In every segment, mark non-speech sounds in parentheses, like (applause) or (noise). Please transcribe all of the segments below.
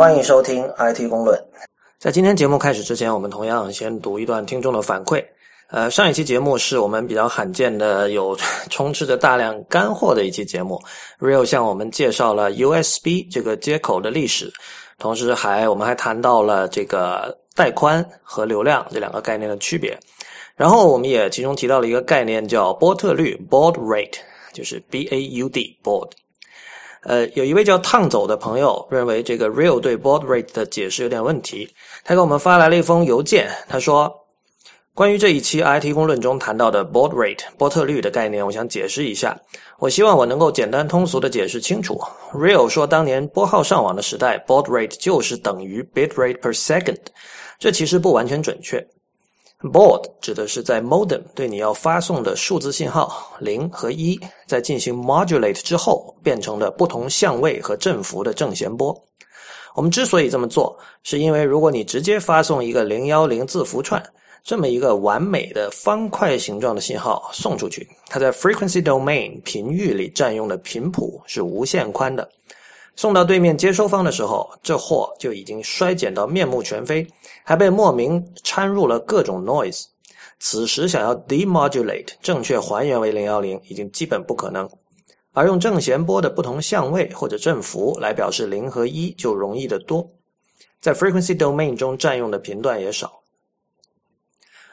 欢迎收听 IT 公论。在今天节目开始之前，我们同样先读一段听众的反馈。呃，上一期节目是我们比较罕见的有充斥着大量干货的一期节目，Real 向我们介绍了 USB 这个接口的历史，同时还我们还谈到了这个带宽和流量这两个概念的区别。然后我们也其中提到了一个概念叫波特率 （baud rate），就是 B A U D baud。呃，有一位叫烫走的朋友认为这个 Real 对 board rate 的解释有点问题，他给我们发来了一封邮件，他说：“关于这一期 IT 公论中谈到的 board rate 波特率的概念，我想解释一下。我希望我能够简单通俗的解释清楚。Real 说，当年拨号上网的时代，board rate 就是等于 bit rate per second，这其实不完全准确。” Baud 指的是在 modem 对你要发送的数字信号零和一，在进行 modulate 之后变成了不同相位和振幅的正弦波。我们之所以这么做，是因为如果你直接发送一个零幺零字符串这么一个完美的方块形状的信号送出去，它在 frequency domain 频域里占用的频谱是无限宽的。送到对面接收方的时候，这货就已经衰减到面目全非，还被莫名掺入了各种 noise。此时想要 demodulate 正确还原为零幺零，已经基本不可能。而用正弦波的不同相位或者振幅来表示零和一，就容易得多。在 frequency domain 中占用的频段也少。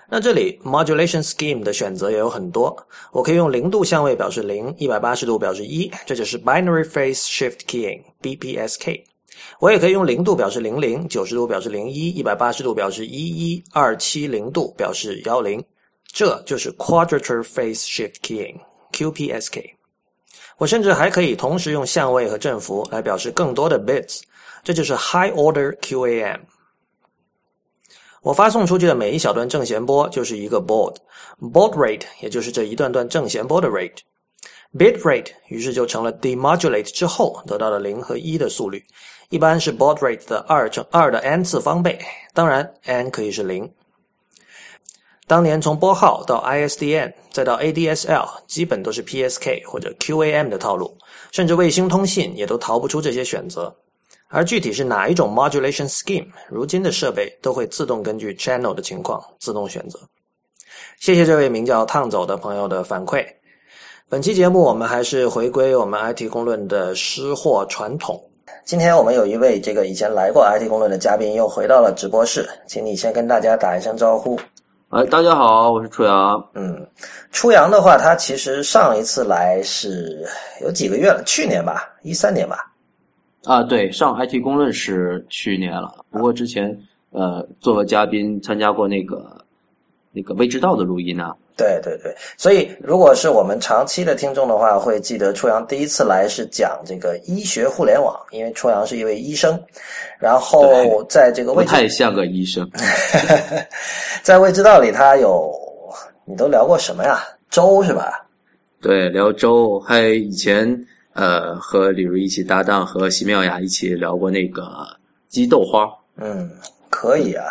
那这里 modulation scheme 的选择也有很多，我可以用零度相位表示零，一百八十度表示一，这就是 binary phase shift keying（BPSK）。我也可以用零度表示零零，九十度表示零一，一百八十度表示一一，二七零度表示幺零，这就是 quadrature phase shift keying（QPSK）。我甚至还可以同时用相位和振幅来表示更多的 bits，这就是 high order QAM。我发送出去的每一小段正弦波就是一个 baud，baud rate 也就是这一段段正弦波的 rate，bit rate 于是就成了 demodulate 之后得到的零和一的速率，一般是 baud rate 的二乘二的 n 次方倍，当然 n 可以是零。当年从拨号到 ISDN 再到 ADSL，基本都是 PSK 或者 QAM 的套路，甚至卫星通信也都逃不出这些选择。而具体是哪一种 modulation scheme，如今的设备都会自动根据 channel 的情况自动选择。谢谢这位名叫烫走的朋友的反馈。本期节目我们还是回归我们 IT 公论的失货传统。今天我们有一位这个以前来过 IT 公论的嘉宾又回到了直播室，请你先跟大家打一声招呼。哎，大家好，我是初阳。嗯，初阳的话，他其实上一次来是有几个月了，去年吧，一三年吧。啊，对，上 IT 公论是去年了，不过之前呃，作为嘉宾参加过那个那个未知道的录音呢。对对对，所以如果是我们长期的听众的话，会记得初阳第一次来是讲这个医学互联网，因为初阳是一位医生，然后在这个不太像个医生，(laughs) 在未知道里他有你都聊过什么呀？粥是吧？对，聊粥，还有以前。呃，和李如一起搭档，和席妙雅一起聊过那个鸡豆花。嗯，可以啊。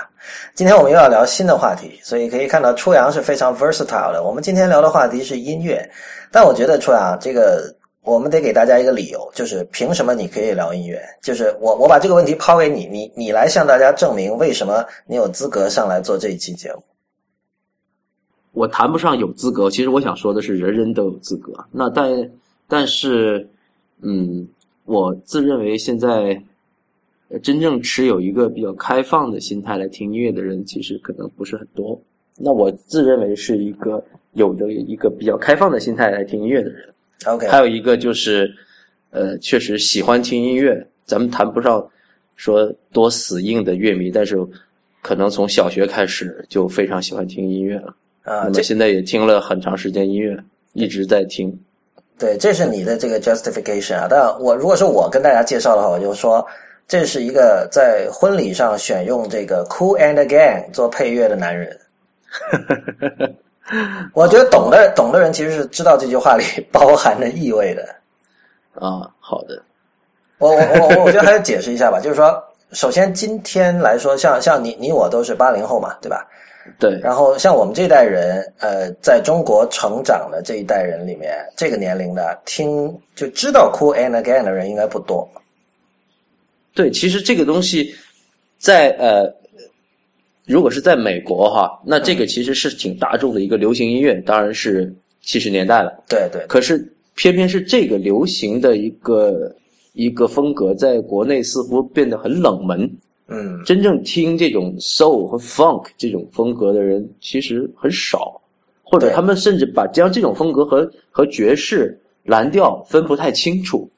今天我们又要聊新的话题，所以可以看到初阳是非常 versatile 的。我们今天聊的话题是音乐，但我觉得初阳这个我们得给大家一个理由，就是凭什么你可以聊音乐？就是我我把这个问题抛给你，你你来向大家证明为什么你有资格上来做这一期节目。我谈不上有资格，其实我想说的是，人人都有资格。那但但是。嗯，我自认为现在真正持有一个比较开放的心态来听音乐的人，其实可能不是很多。那我自认为是一个有着一个比较开放的心态来听音乐的人。OK，还有一个就是，呃，确实喜欢听音乐。咱们谈不上说多死硬的乐迷，但是可能从小学开始就非常喜欢听音乐了。啊，那么现在也听了很长时间音乐，一直在听。对，这是你的这个 justification 啊。但我如果是我跟大家介绍的话，我就说这是一个在婚礼上选用这个 Cool and Again 做配乐的男人。(laughs) 我觉得懂的懂的人其实是知道这句话里包含的意味的。啊，好的。我我我我觉得还是解释一下吧，就是说，首先今天来说，像像你你我都是八零后嘛，对吧？对，然后像我们这代人，呃，在中国成长的这一代人里面，这个年龄的听就知道 Cool and Again 的人应该不多。对，其实这个东西在呃，如果是在美国哈，那这个其实是挺大众的一个流行音乐，当然是七十年代了。对对，可是偏偏是这个流行的一个一个风格，在国内似乎变得很冷门。嗯，真正听这种 soul 和 funk 这种风格的人其实很少，或者他们甚至把将这种风格和和爵士、蓝调分不太清楚。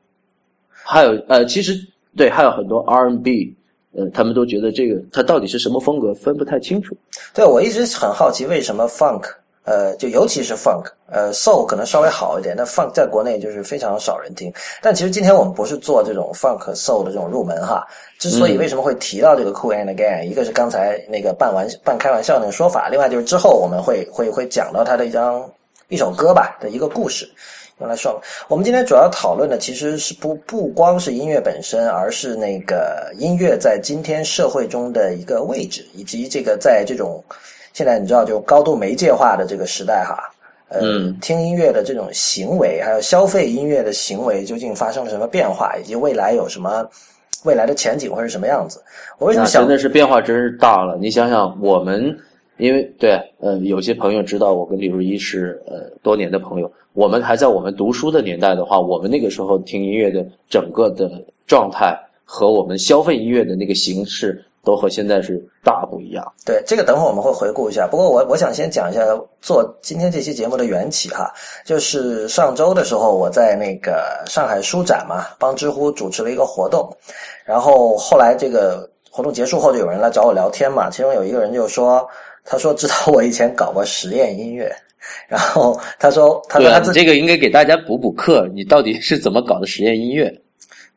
还有呃，其实对，还有很多 R&B，呃，他们都觉得这个它到底是什么风格分不太清楚。对我一直很好奇为什么 funk，呃，就尤其是 funk，呃，soul 可能稍微好一点，但 funk 在国内就是非常少人听。但其实今天我们不是做这种 funk 和 soul 的这种入门哈。之所以为什么会提到这个 Cool and Again，一个是刚才那个半玩半开玩笑那个说法，另外就是之后我们会会会讲到他的一张一首歌吧的一个故事。用来说，我们今天主要讨论的其实是不不光是音乐本身，而是那个音乐在今天社会中的一个位置，以及这个在这种现在你知道就高度媒介化的这个时代哈，呃，嗯听音乐的这种行为，还有消费音乐的行为究竟发生了什么变化，以及未来有什么未来的前景会是什么样子？我为什么想那真的是变化真是大了。你想想，我们因为对呃，有些朋友知道我跟李如一是呃多年的朋友，我们还在我们读书的年代的话，我们那个时候听音乐的整个的状态和我们消费音乐的那个形式，都和现在是大不一样。对这个，等会儿我们会回顾一下。不过我我想先讲一下做今天这期节目的缘起哈，就是上周的时候我在那个上海书展嘛，帮知乎主持了一个活动，然后后来这个活动结束后就有人来找我聊天嘛，其中有一个人就说，他说知道我以前搞过实验音乐，然后他说他说他这个应该给大家补补课，你到底是怎么搞的实验音乐？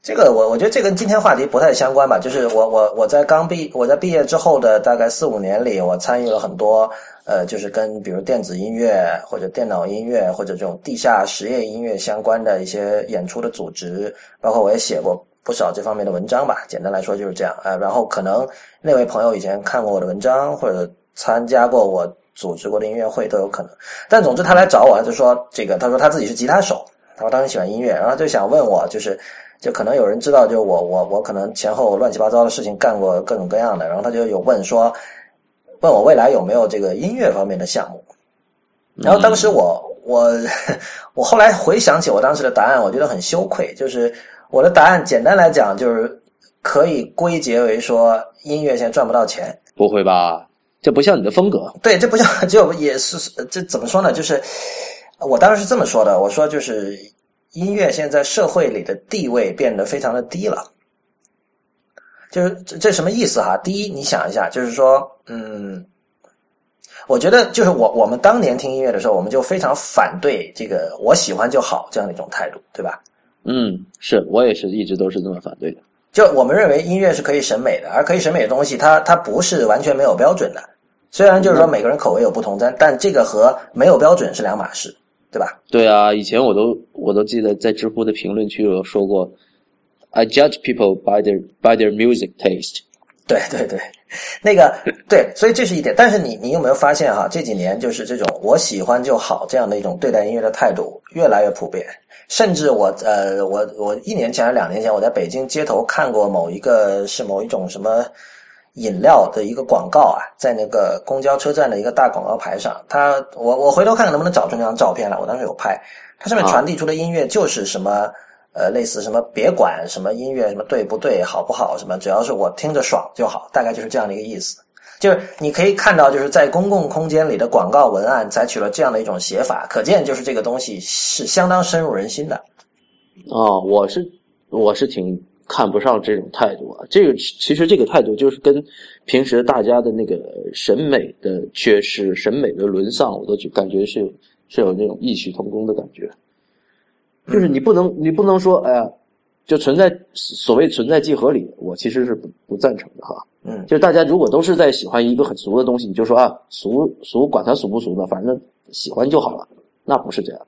这个我我觉得这跟今天话题不太相关吧，就是我我我在刚毕我在毕业之后的大概四五年里，我参与了很多呃，就是跟比如电子音乐或者电脑音乐或者这种地下实验音乐相关的一些演出的组织，包括我也写过不少这方面的文章吧。简单来说就是这样呃，然后可能那位朋友以前看过我的文章或者参加过我组织过的音乐会都有可能。但总之他来找我，他就说这个他说他自己是吉他手，他说他很喜欢音乐，然后就想问我就是。就可能有人知道，就我我我可能前后乱七八糟的事情干过各种各样的，然后他就有问说，问我未来有没有这个音乐方面的项目。然后当时我我 (laughs) 我后来回想起我当时的答案，我觉得很羞愧，就是我的答案简单来讲就是可以归结为说音乐现在赚不到钱。不会吧？这不像你的风格。对，这不像 (laughs) 就也是这怎么说呢？就是我当时是这么说的，我说就是。音乐现在社会里的地位变得非常的低了，就是这这什么意思哈？第一，你想一下，就是说，嗯，我觉得就是我我们当年听音乐的时候，我们就非常反对这个“我喜欢就好”这样的一种态度，对吧？嗯，是我也是一直都是这么反对的。就我们认为音乐是可以审美的，而可以审美的东西，它它不是完全没有标准的。虽然就是说每个人口味有不同，但但这个和没有标准是两码事。对吧？对啊，以前我都我都记得在知乎的评论区有说过，I judge people by their by their music taste。对对对，那个对，所以这是一点。但是你你有没有发现哈？这几年就是这种我喜欢就好这样的一种对待音乐的态度越来越普遍。甚至我呃我我一年前还是两年前我在北京街头看过某一个是某一种什么。饮料的一个广告啊，在那个公交车站的一个大广告牌上，它我我回头看看能不能找出那张照片来，我当时有拍，它上面传递出的音乐就是什么呃类似什么别管什么音乐什么对不对好不好什么，只要是我听着爽就好，大概就是这样的一个意思。就是你可以看到，就是在公共空间里的广告文案采取了这样的一种写法，可见就是这个东西是相当深入人心的。哦，我是我是挺。看不上这种态度啊！这个其实这个态度就是跟平时大家的那个审美的缺失、审美的沦丧，我都感觉是是有那种异曲同工的感觉。就是你不能，你不能说，哎呀，就存在所谓存在即合理，我其实是不不赞成的哈。嗯，就是大家如果都是在喜欢一个很俗的东西，你就说啊，俗俗，管它俗不俗呢，反正喜欢就好了，那不是这样。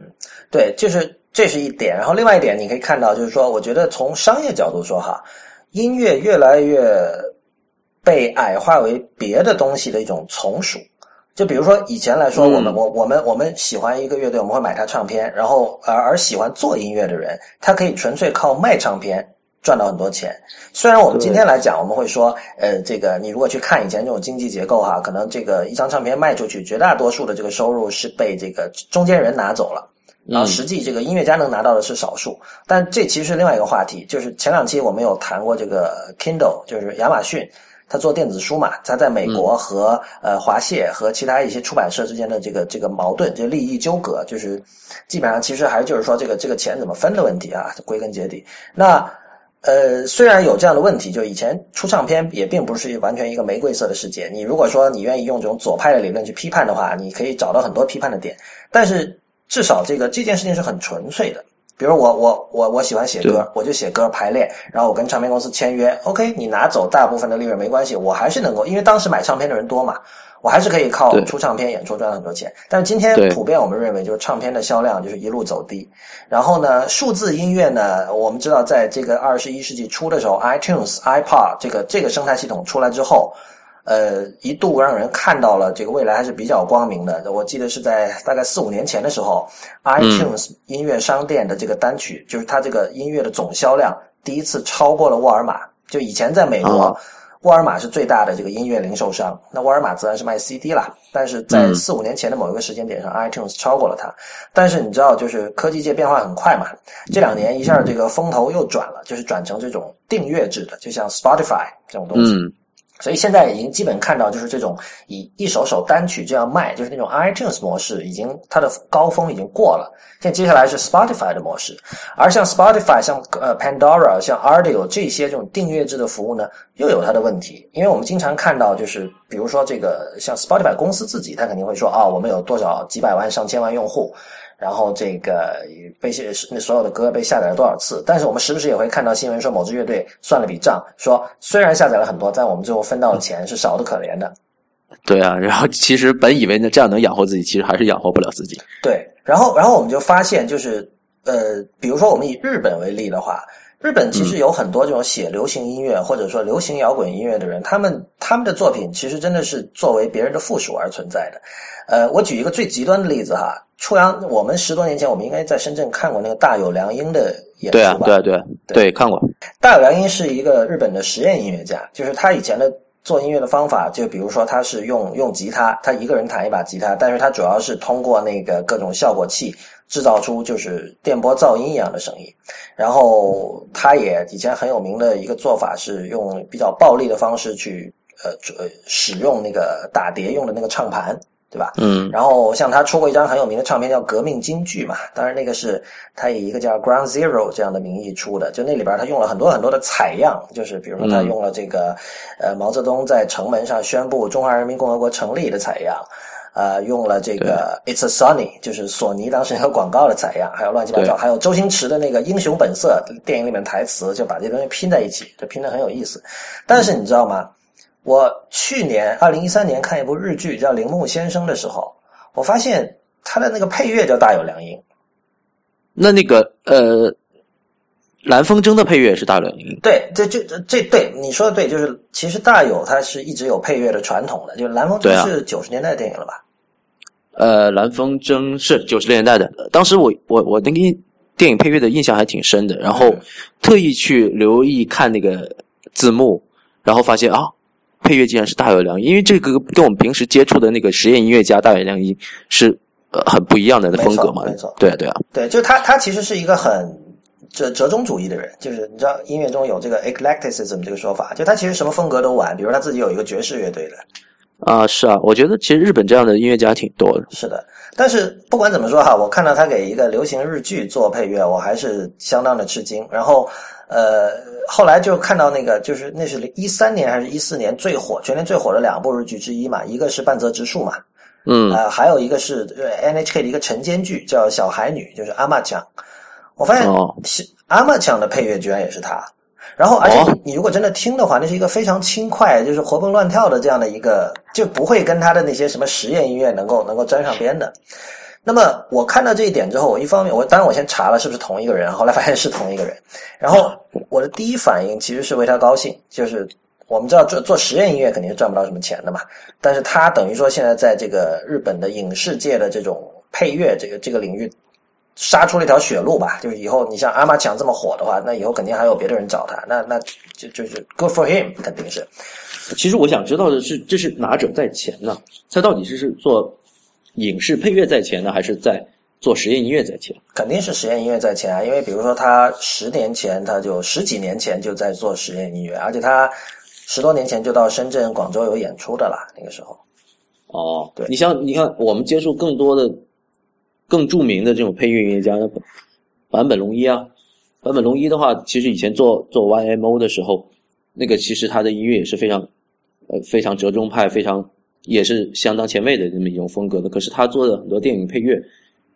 嗯，对，就是这是一点。然后另外一点，你可以看到，就是说，我觉得从商业角度说，哈，音乐越来越被矮化为别的东西的一种从属。就比如说以前来说，我们我我们我们喜欢一个乐队，我们会买他唱片，然后而而喜欢做音乐的人，他可以纯粹靠卖唱片赚到很多钱。虽然我们今天来讲，我们会说，呃，这个你如果去看以前这种经济结构哈，可能这个一张唱片卖出去，绝大多数的这个收入是被这个中间人拿走了，然后实际这个音乐家能拿到的是少数。但这其实是另外一个话题，就是前两期我们有谈过这个 Kindle，就是亚马逊。他做电子书嘛，他在美国和呃华谢和其他一些出版社之间的这个这个矛盾，这利益纠葛，就是基本上其实还就是说这个这个钱怎么分的问题啊，归根结底。那呃虽然有这样的问题，就以前出唱片也并不是完全一个玫瑰色的世界。你如果说你愿意用这种左派的理论去批判的话，你可以找到很多批判的点，但是至少这个这件事情是很纯粹的。比如我我我我喜欢写歌，我就写歌排练，然后我跟唱片公司签约，OK，你拿走大部分的利润没关系，我还是能够，因为当时买唱片的人多嘛，我还是可以靠出唱片演出赚很多钱。但是今天普遍我们认为，就是唱片的销量就是一路走低。然后呢，数字音乐呢，我们知道在这个二十一世纪初的时候，iTunes、iPod 这个这个生态系统出来之后。呃，一度让人看到了这个未来还是比较光明的。我记得是在大概四五年前的时候，iTunes 音乐商店的这个单曲，就是它这个音乐的总销量第一次超过了沃尔玛。就以前在美国，沃尔玛是最大的这个音乐零售商，那沃尔玛自然是卖 CD 啦。但是在四五年前的某一个时间点上，iTunes 超过了它。但是你知道，就是科技界变化很快嘛，这两年一下这个风头又转了，就是转成这种订阅制的，就像 Spotify 这种东西。所以现在已经基本看到，就是这种以一首首单曲这样卖，就是那种 iTunes 模式，已经它的高峰已经过了。现在接下来是 Spotify 的模式，而像 Spotify、像呃 Pandora、像 Audio 这些这种订阅制的服务呢，又有它的问题。因为我们经常看到，就是比如说这个像 Spotify 公司自己，它肯定会说啊，我们有多少几百万、上千万用户。然后这个被下那所有的歌被下载了多少次？但是我们时不时也会看到新闻说某支乐队算了笔账，说虽然下载了很多，但我们最后分到的钱是少的可怜的。对啊，然后其实本以为呢这样能养活自己，其实还是养活不了自己。对，然后然后我们就发现，就是呃，比如说我们以日本为例的话。日本其实有很多这种写流行音乐或者说流行摇滚音乐的人，他们他们的作品其实真的是作为别人的附属而存在的。呃，我举一个最极端的例子哈，初阳，我们十多年前我们应该在深圳看过那个大有良英的演出吧？对啊，对对对，看过。大有良英是一个日本的实验音乐家，就是他以前的做音乐的方法，就比如说他是用用吉他，他一个人弹一把吉他，但是他主要是通过那个各种效果器。制造出就是电波噪音一样的声音，然后他也以前很有名的一个做法是用比较暴力的方式去呃呃使用那个打碟用的那个唱盘，对吧？嗯。然后像他出过一张很有名的唱片叫《革命京剧》嘛，当然那个是他以一个叫 Ground Zero 这样的名义出的，就那里边他用了很多很多的采样，就是比如说他用了这个呃毛泽东在城门上宣布中华人民共和国成立的采样。呃，用了这个 It's a Sony，就是索尼当时那个广告的采样，还有乱七八糟，还有周星驰的那个《英雄本色》电影里面台词，就把这东西拼在一起，就拼的很有意思。但是你知道吗？我去年二零一三年看一部日剧叫《铃木先生》的时候，我发现他的那个配乐叫大有良音。那那个呃。蓝风筝的配乐是大有良英。对，这这这对你说的对，就是其实大有它是一直有配乐的传统的，就是蓝风筝是九十年代的电影了吧？呃，蓝风筝是九十年代的，当时我我我那个电影配乐的印象还挺深的，然后特意去留意看那个字幕，然后发现啊，配乐竟然是大有良音，因为这个跟我们平时接触的那个实验音乐家大有良音是呃很不一样的风格嘛，没错，对啊对啊，对，就他他其实是一个很。这折中主义的人，就是你知道音乐中有这个 eclecticism 这个说法，就他其实什么风格都玩，比如他自己有一个爵士乐队的。啊，是啊，我觉得其实日本这样的音乐家挺多的。是的，但是不管怎么说哈，我看到他给一个流行日剧做配乐，我还是相当的吃惊。然后，呃，后来就看到那个，就是那是一三年还是一四年最火，全年最火的两部日剧之一嘛，一个是半泽直树嘛，嗯，啊，还有一个是 NHK 的一个晨间剧叫小孩女，就是阿玛酱。我发现是阿玛强的配乐居然也是他，然后而且你如果真的听的话，那是一个非常轻快，就是活蹦乱跳的这样的一个，就不会跟他的那些什么实验音乐能够能够沾上边的。那么我看到这一点之后，我一方面我当然我先查了是不是同一个人，后来发现是同一个人，然后我的第一反应其实是为他高兴，就是我们知道做做实验音乐肯定是赚不到什么钱的嘛，但是他等于说现在在这个日本的影视界的这种配乐这个这个领域。杀出了一条血路吧。就是以后你像阿玛强这么火的话，那以后肯定还有别的人找他。那那就就是 good for him，肯定是。其实我想知道的是，这是哪者在前呢？他到底是是做影视配乐在前呢，还是在做实验音乐在前？肯定是实验音乐在前啊，因为比如说他十年前他就十几年前就在做实验音乐，而且他十多年前就到深圳、广州有演出的了。那个时候，哦，对你像你看，我们接触更多的、更著名的这种配乐音乐家，那坂本龙一啊，坂本龙一的话，其实以前做做 YMO 的时候，那个其实他的音乐也是非常呃非常折中派，非常也是相当前卫的这么一种风格的。可是他做的很多电影配乐，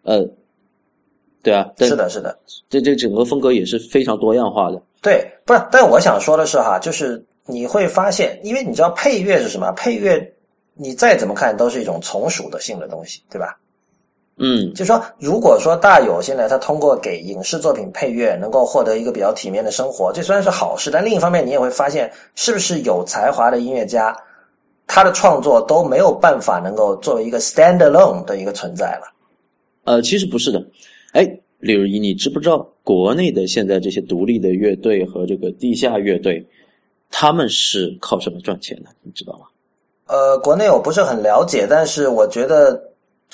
呃，对啊，是的，是的，这这整个风格也是非常多样化的。对，不是。但我想说的是哈，就是你会发现，因为你知道配乐是什么？配乐你再怎么看都是一种从属的性的东西，对吧？嗯，就说，如果说大有现在他通过给影视作品配乐，能够获得一个比较体面的生活，这虽然是好事，但另一方面你也会发现，是不是有才华的音乐家，他的创作都没有办法能够作为一个 stand alone 的一个存在了。呃，其实不是的。哎，李如一，你知不知道国内的现在这些独立的乐队和这个地下乐队，他们是靠什么赚钱的？你知道吗？呃，国内我不是很了解，但是我觉得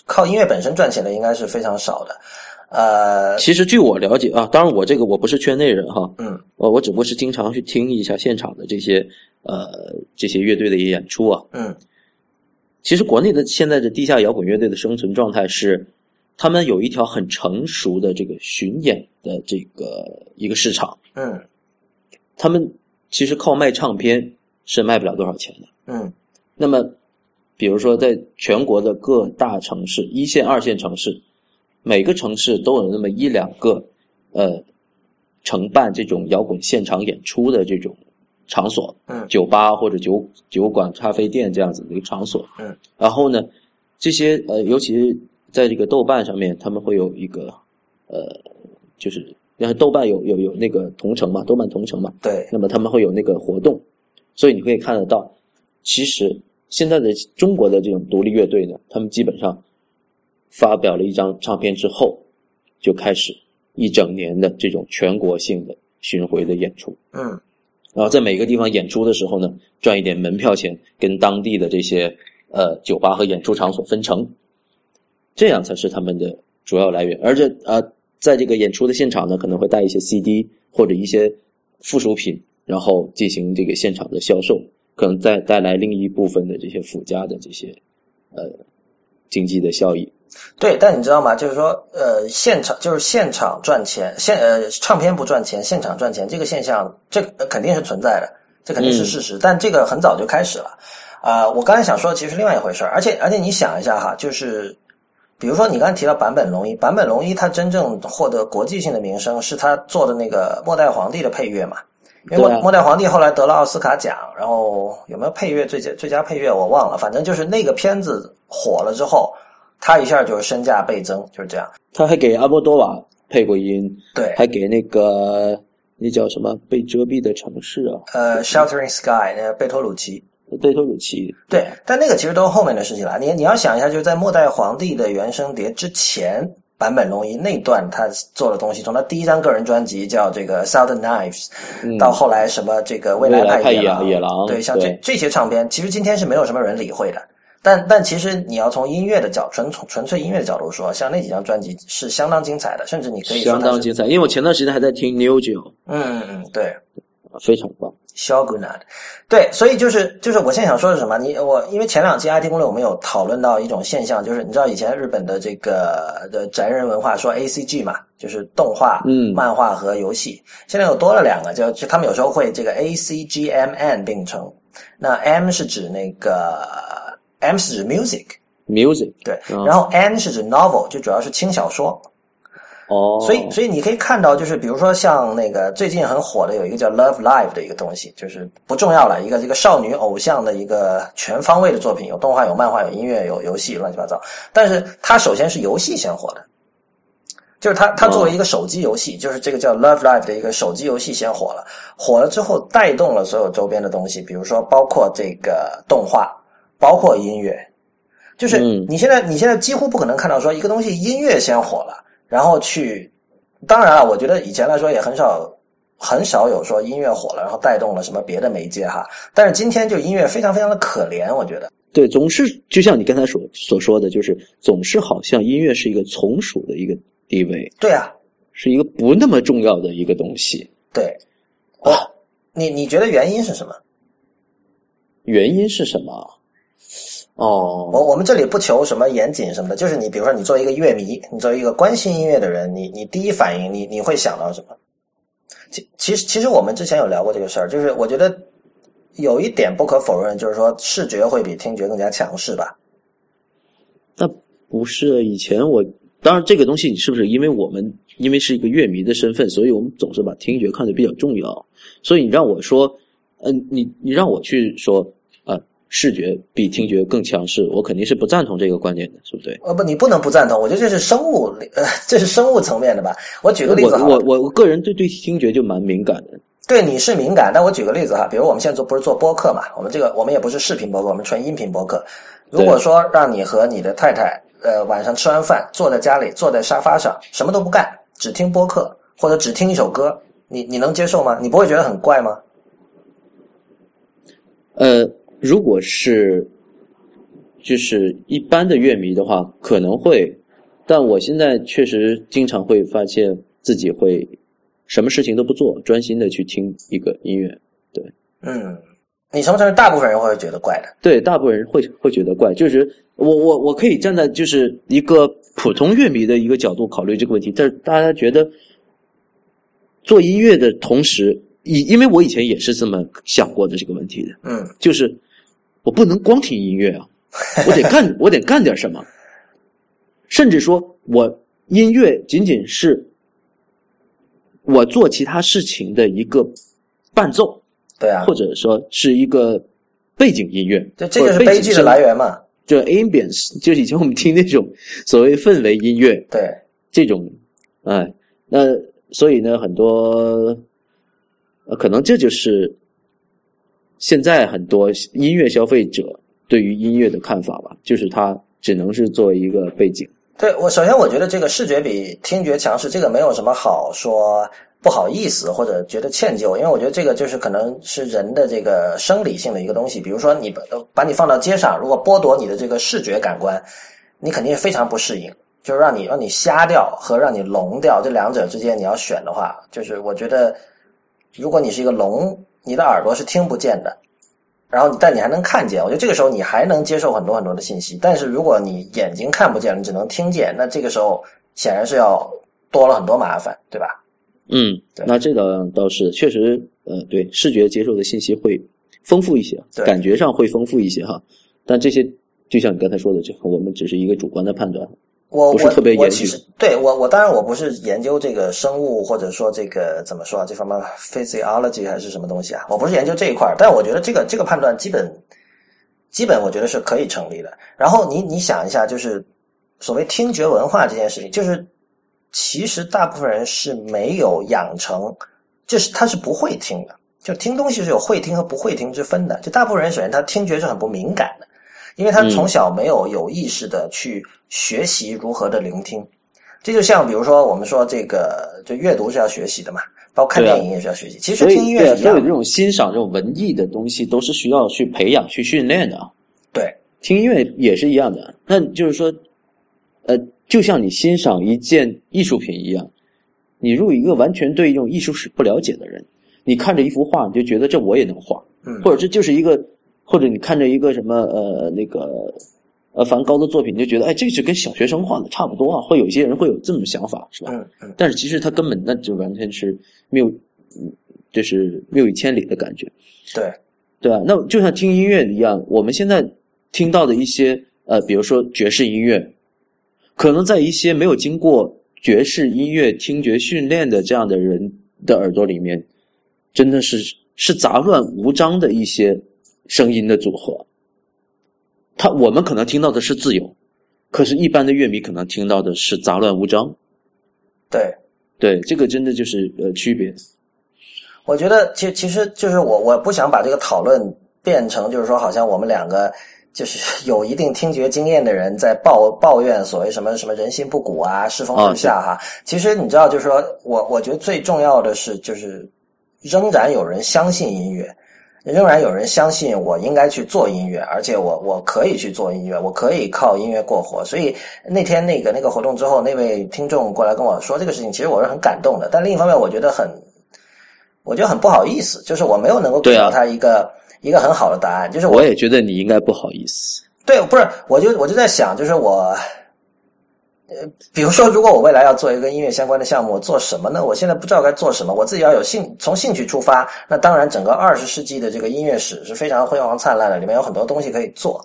靠音乐本身赚钱的应该是非常少的。呃，其实据我了解啊，当然我这个我不是圈内人哈，嗯，我我只不过是经常去听一下现场的这些呃这些乐队的演出啊。嗯其实国内的现在的地下摇滚乐队的生存状态是，他们有一条很成熟的这个巡演的这个一个市场，嗯他们其实靠卖唱片是卖不了多少钱的。嗯那么，比如说在全国的各大城市，一线、二线城市，每个城市都有那么一两个，呃，承办这种摇滚现场演出的这种场所，嗯。酒吧或者酒酒馆、咖啡店这样子的一个场所。嗯，然后呢，这些呃，尤其是在这个豆瓣上面，他们会有一个呃，就是然后豆瓣有有有那个同城嘛，豆瓣同城嘛，对，那么他们会有那个活动，所以你可以看得到，其实现在的中国的这种独立乐队呢，他们基本上发表了一张唱片之后，就开始一整年的这种全国性的巡回的演出，嗯然后在每个地方演出的时候呢，赚一点门票钱，跟当地的这些呃酒吧和演出场所分成，这样才是他们的主要来源。而且呃，在这个演出的现场呢，可能会带一些 CD 或者一些附属品，然后进行这个现场的销售，可能再带来另一部分的这些附加的这些呃经济的效益。对，但你知道吗？就是说，呃，现场就是现场赚钱，现呃唱片不赚钱，现场赚钱这个现象，这呃肯定是存在的，这肯定是事实。但这个很早就开始了。啊、我刚才想说的其实是另外一回事儿，而且而且你想一下哈，就是比如说你刚才提到坂本龙一，坂本龙一他真正获得国际性的名声是他做的那个《末代皇帝》的配乐嘛。因为末末代皇帝后来得了奥斯卡奖，然后有没有配乐最佳最佳配乐我忘了，反正就是那个片子火了之后，他一下就是身价倍增，就是这样。他还给阿波多瓦配过音，对，还给那个那叫什么被遮蔽的城市啊，呃，Sheltering Sky，那个贝托鲁奇，贝托鲁奇。对，但那个其实都是后面的事情了。你你要想一下，就是在末代皇帝的原声碟之前，坂本龙一那段他做的东西，从他第一张个人专辑叫这个 Southern Knives，、嗯到后来什么这个未来派野野野狼对，像这这些唱片，其实今天是没有什么人理会的。但但其实你要从音乐的角纯从纯粹音乐的角度说，像那几张专辑是相当精彩的，甚至你可以相当精彩，因为我前段时间还在听 New 嗯嗯嗯，对。非常棒。N a t 对，所以就是就是我现在想说的是什么？你我因为前两期 IT 攻略我们有讨论到一种现象，就是你知道以前日本的这个的宅人文化说 A C G 嘛，就是动画、嗯漫画和游戏，现在又多了两个，就就他们有时候会这个 A C G M N 并称。那 M 是指那个 M 是指 music，Music 对，嗯然后 N 是指 novel，就主要是轻小说。哦，所以，所以你可以看到，就是比如说像那个最近很火的有一个叫 Love Live 的一个东西，就是不重要了，一个这个少女偶像的一个全方位的作品，有动画、有漫画、有音乐、有游戏，乱七八糟。但是它首先是游戏先火的，就是它它作为一个手机游戏，就是这个叫 Love Live 的一个手机游戏先火了，火了之后带动了所有周边的东西，比如说包括这个动画，包括音乐，就是嗯你现在你现在几乎不可能看到说一个东西音乐先火了。然后去，当然了，我觉得以前来说也很少很少有说音乐火了，然后带动了什么别的媒介哈。但是今天就音乐非常非常的可怜，我觉得。对，总是就像你刚才所所说的，就是总是好像音乐是一个从属的一个地位，对啊，是一个不那么重要的一个东西。对，啊你你觉得原因是什么？原因是什么？哦，我我们这里不求什么严谨什么的，就是你比如说你作为一个乐迷，你作为一个关心音乐的人，你你第一反应你你会想到什么？其其实其实我们之前有聊过这个事儿，就是我觉得。有一点不可否认，就是说视觉会比听觉更加强势吧？那不是以前我当然这个东西，你是不是因为我们因为是一个乐迷的身份，所以我们总是把听觉看得比较重要。所以你让我说，嗯，你你让我去说啊，视觉比听觉更强势，我肯定是不赞同这个观点的，是不对？呃，不，你不能不赞同。我觉得这是生物，呃，(laughs) 这是生物层面的吧？我举个例子，我我我个人对对听觉就蛮敏感的。对你是敏感，但我举个例子哈，比如我们现在做不是做播客嘛，我们这个我们也不是视频播客，我们纯音频播客。如果说让你和你的太太，呃，晚上吃完饭坐在家里，坐在沙发上，什么都不干，只听播客或者只听一首歌，你你能接受吗？你不会觉得很怪吗？呃，如果是就是一般的乐迷的话，可能会，但我现在确实经常会发现自己会。什么事情都不做，专心的去听一个音乐，对，嗯，你什么时候大部分人会觉得怪的？对，大部分人会会觉得怪，就是我我我可以站在就是一个普通乐迷的一个角度考虑这个问题，但是大家觉得做音乐的同时，以因为我以前也是这么想过的这个问题的，嗯，就是我不能光听音乐啊，我得干我得干点什么，甚至说我音乐仅仅是。我做其他事情的一个伴奏，对啊，或者说是一个背景音乐，就这个是悲剧的来源嘛？就 ambience，就是以前我们听那种所谓氛围音乐，对这种，哎，那所以呢，很多，呃，可能这就是现在很多音乐消费者对于音乐的看法吧，就是它只能是作为一个背景。对我，首先我觉得这个视觉比听觉强势，这个没有什么好说不好意思或者觉得歉疚，因为我觉得这个就是可能是人的这个生理性的一个东西。比如说你把把你放到街上，如果剥夺你的这个视觉感官，你肯定非常不适应。就是让你让你瞎掉和让你聋掉这两者之间你要选的话，就是我觉得如果你是一个聋，你的耳朵是听不见的。然后，但你还能看见，我觉得这个时候你还能接受很多很多的信息。但是如果你眼睛看不见，你只能听见，那这个时候显然是要多了很多麻烦，对吧？嗯，那这倒倒是确实，呃，对，视觉接受的信息会丰富一些，感觉上会丰富一些哈。但这些就像你刚才说的，这我们只是一个主观的判断。我不是特别研究，对我我当然我不是研究这个生物或者说这个怎么说啊这方面 physiology 还是什么东西啊？我不是研究这一块但我觉得这个这个判断基本基本我觉得是可以成立的。然后你你想一下，就是所谓听觉文化这件事情，就是其实大部分人是没有养成，就是他是不会听的，就听东西是有会听和不会听之分的。就大部分人首先他听觉是很不敏感的。因为他从小没有有意识的去学习如何的聆听，这就像比如说我们说这个，就阅读是要学习的嘛，包括看电影也是要学习。其实听音乐是所有这种欣赏这种文艺的东西都是需要去培养、去训练的。对，听音乐也是一样的。那就是说，呃，就像你欣赏一件艺术品一样，你如果一个完全对一种艺术史不了解的人，你看着一幅画，你就觉得这我也能画，嗯，或者这就是一个。或者你看着一个什么呃那个呃梵高的作品，你就觉得哎，这是跟小学生画的差不多啊。会有一些人会有这种想法，是吧？嗯嗯。但是其实他根本那就完全是谬，就是谬以千里的感觉。对对啊？那就像听音乐一样，我们现在听到的一些呃，比如说爵士音乐，可能在一些没有经过爵士音乐听觉训练的这样的人的耳朵里面，真的是是杂乱无章的一些。声音的组合，他我们可能听到的是自由，可是，一般的乐迷可能听到的是杂乱无章。对，对，这个真的就是呃区别。我觉得，其其实就是我，我不想把这个讨论变成就是说，好像我们两个就是有一定听觉经验的人在抱抱怨所谓什么什么人心不古啊，世风日下哈。其实你知道，就是说我我觉得最重要的是，就是仍然有人相信音乐，仍然有人相信我应该去做音乐，而且我我可以去做音乐，我可以靠音乐过活。所以那天那个那个活动之后，那位听众过来跟我说这个事情，其实我是很感动的。但另一方面，我觉得很，我觉得很不好意思，就是我没有能够给到他一个。一个很好的答案就是，我也觉得你应该不好意思。对，不是，我就我就在想，就是我，呃，比如说，如果我未来要做一个音乐相关的项目，做什么呢？我现在不知道该做什么，我自己要有兴，从兴趣出发。那当然，整个二十世纪的这个音乐史是非常辉煌灿烂的，里面有很多东西可以做。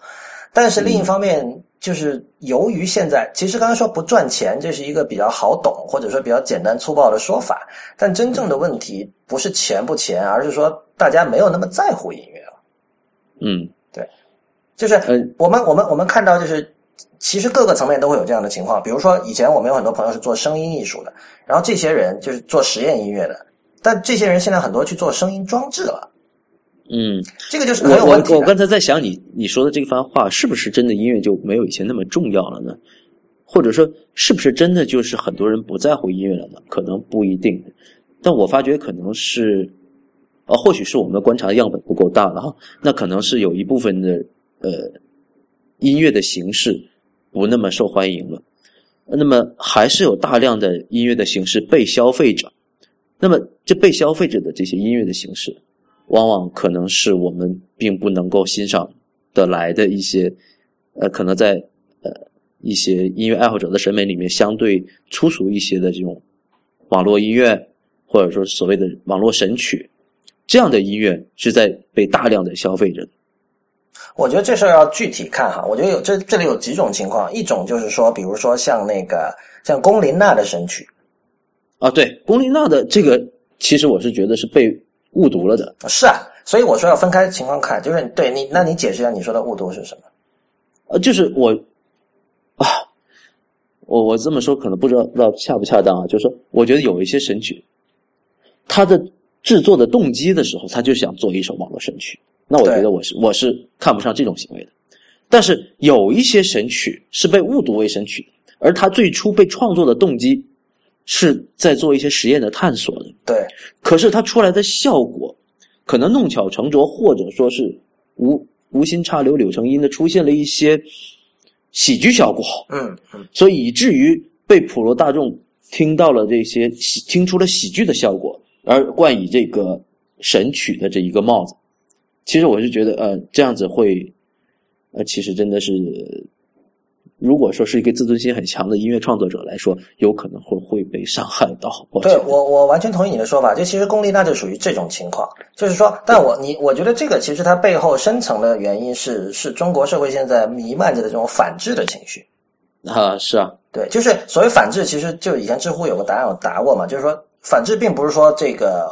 但是另一方面，就是由于现在，其实刚才说不赚钱，这是一个比较好懂或者说比较简单粗暴的说法。但真正的问题不是钱不钱，而是说大家没有那么在乎音乐。嗯，对，就是我们我们我们看到，就是其实各个层面都会有这样的情况。比如说，以前我们有很多朋友是做声音艺术的，然后这些人就是做实验音乐的，但这些人现在很多去做声音装置了。嗯，这个就是很有问题。我我刚才在想，你你说的这番话，是不是真的音乐就没有以前那么重要了呢？或者说，是不是真的就是很多人不在乎音乐了呢？可能不一定，但我发觉可能是。呃，或许是我们的观察样本不够大了哈，那可能是有一部分的呃音乐的形式不那么受欢迎了，那么还是有大量的音乐的形式被消费者，那么这被消费者的这些音乐的形式，往往可能是我们并不能够欣赏的来的一些，呃，可能在呃一些音乐爱好者的审美里面相对粗俗一些的这种网络音乐，或者说所谓的网络神曲。这样的音乐是在被大量的消费着。我觉得这事儿要具体看哈。我觉得有这这里有几种情况，一种就是说，比如说像那个像龚琳娜的神曲，啊，对，龚琳娜的这个，其实我是觉得是被误读了的。是啊，所以我说要分开情况看，就是对你，那你解释一下你说的误读是什么？呃，就是我啊，我我这么说可能不知道不知道恰不恰当啊，就是说，我觉得有一些神曲，它的。制作的动机的时候，他就想做一首网络神曲。那我觉得我是我是看不上这种行为的。但是有一些神曲是被误读为神曲，而他最初被创作的动机是在做一些实验的探索的。对。可是他出来的效果，可能弄巧成拙，或者说是无无心插柳柳成荫的出现了一些喜剧效果。嗯嗯。所以以至于被普罗大众听到了这些喜，听出了喜剧的效果。而冠以这个神曲的这一个帽子，其实我是觉得，呃，这样子会，呃，其实真的是，如果说是一个自尊心很强的音乐创作者来说，有可能会会被伤害到。对我，我完全同意你的说法。就其实龚丽娜就属于这种情况，就是说，但我你我觉得这个其实它背后深层的原因是，是中国社会现在弥漫着的这种反制的情绪。啊，是啊，对，就是所谓反制，其实就以前知乎有个答案有答过嘛，就是说。反制并不是说这个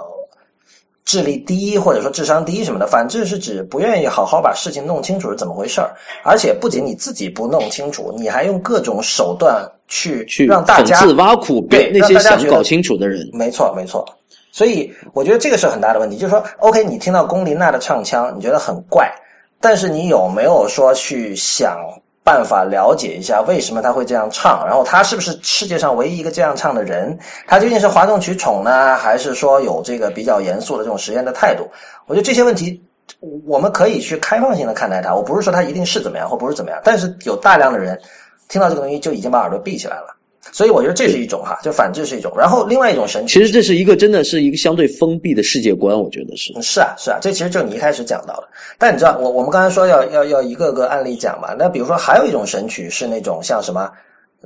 智力低或者说智商低什么的，反智是指不愿意好好把事情弄清楚是怎么回事儿，而且不仅你自己不弄清楚，你还用各种手段去去让大家讽刺挖苦对那些想搞清楚的人。没错，没错。所以我觉得这个是很大的问题，就是说，OK，你听到龚琳娜的唱腔，你觉得很怪，但是你有没有说去想？办法了解一下为什么他会这样唱，然后他是不是世界上唯一一个这样唱的人？他究竟是哗众取宠呢，还是说有这个比较严肃的这种实验的态度？我觉得这些问题我们可以去开放性的看待他。我不是说他一定是怎么样或不是怎么样，但是有大量的人听到这个东西就已经把耳朵闭起来了。所以我觉得这是一种哈，就反制是一种。然后另外一种神奇，其实这是一个真的是一个相对封闭的世界观，我觉得是。是啊，是啊，这其实就是你一开始讲到的。但你知道，我我们刚才说要要要一个个案例讲嘛？那比如说还有一种神曲是那种像什么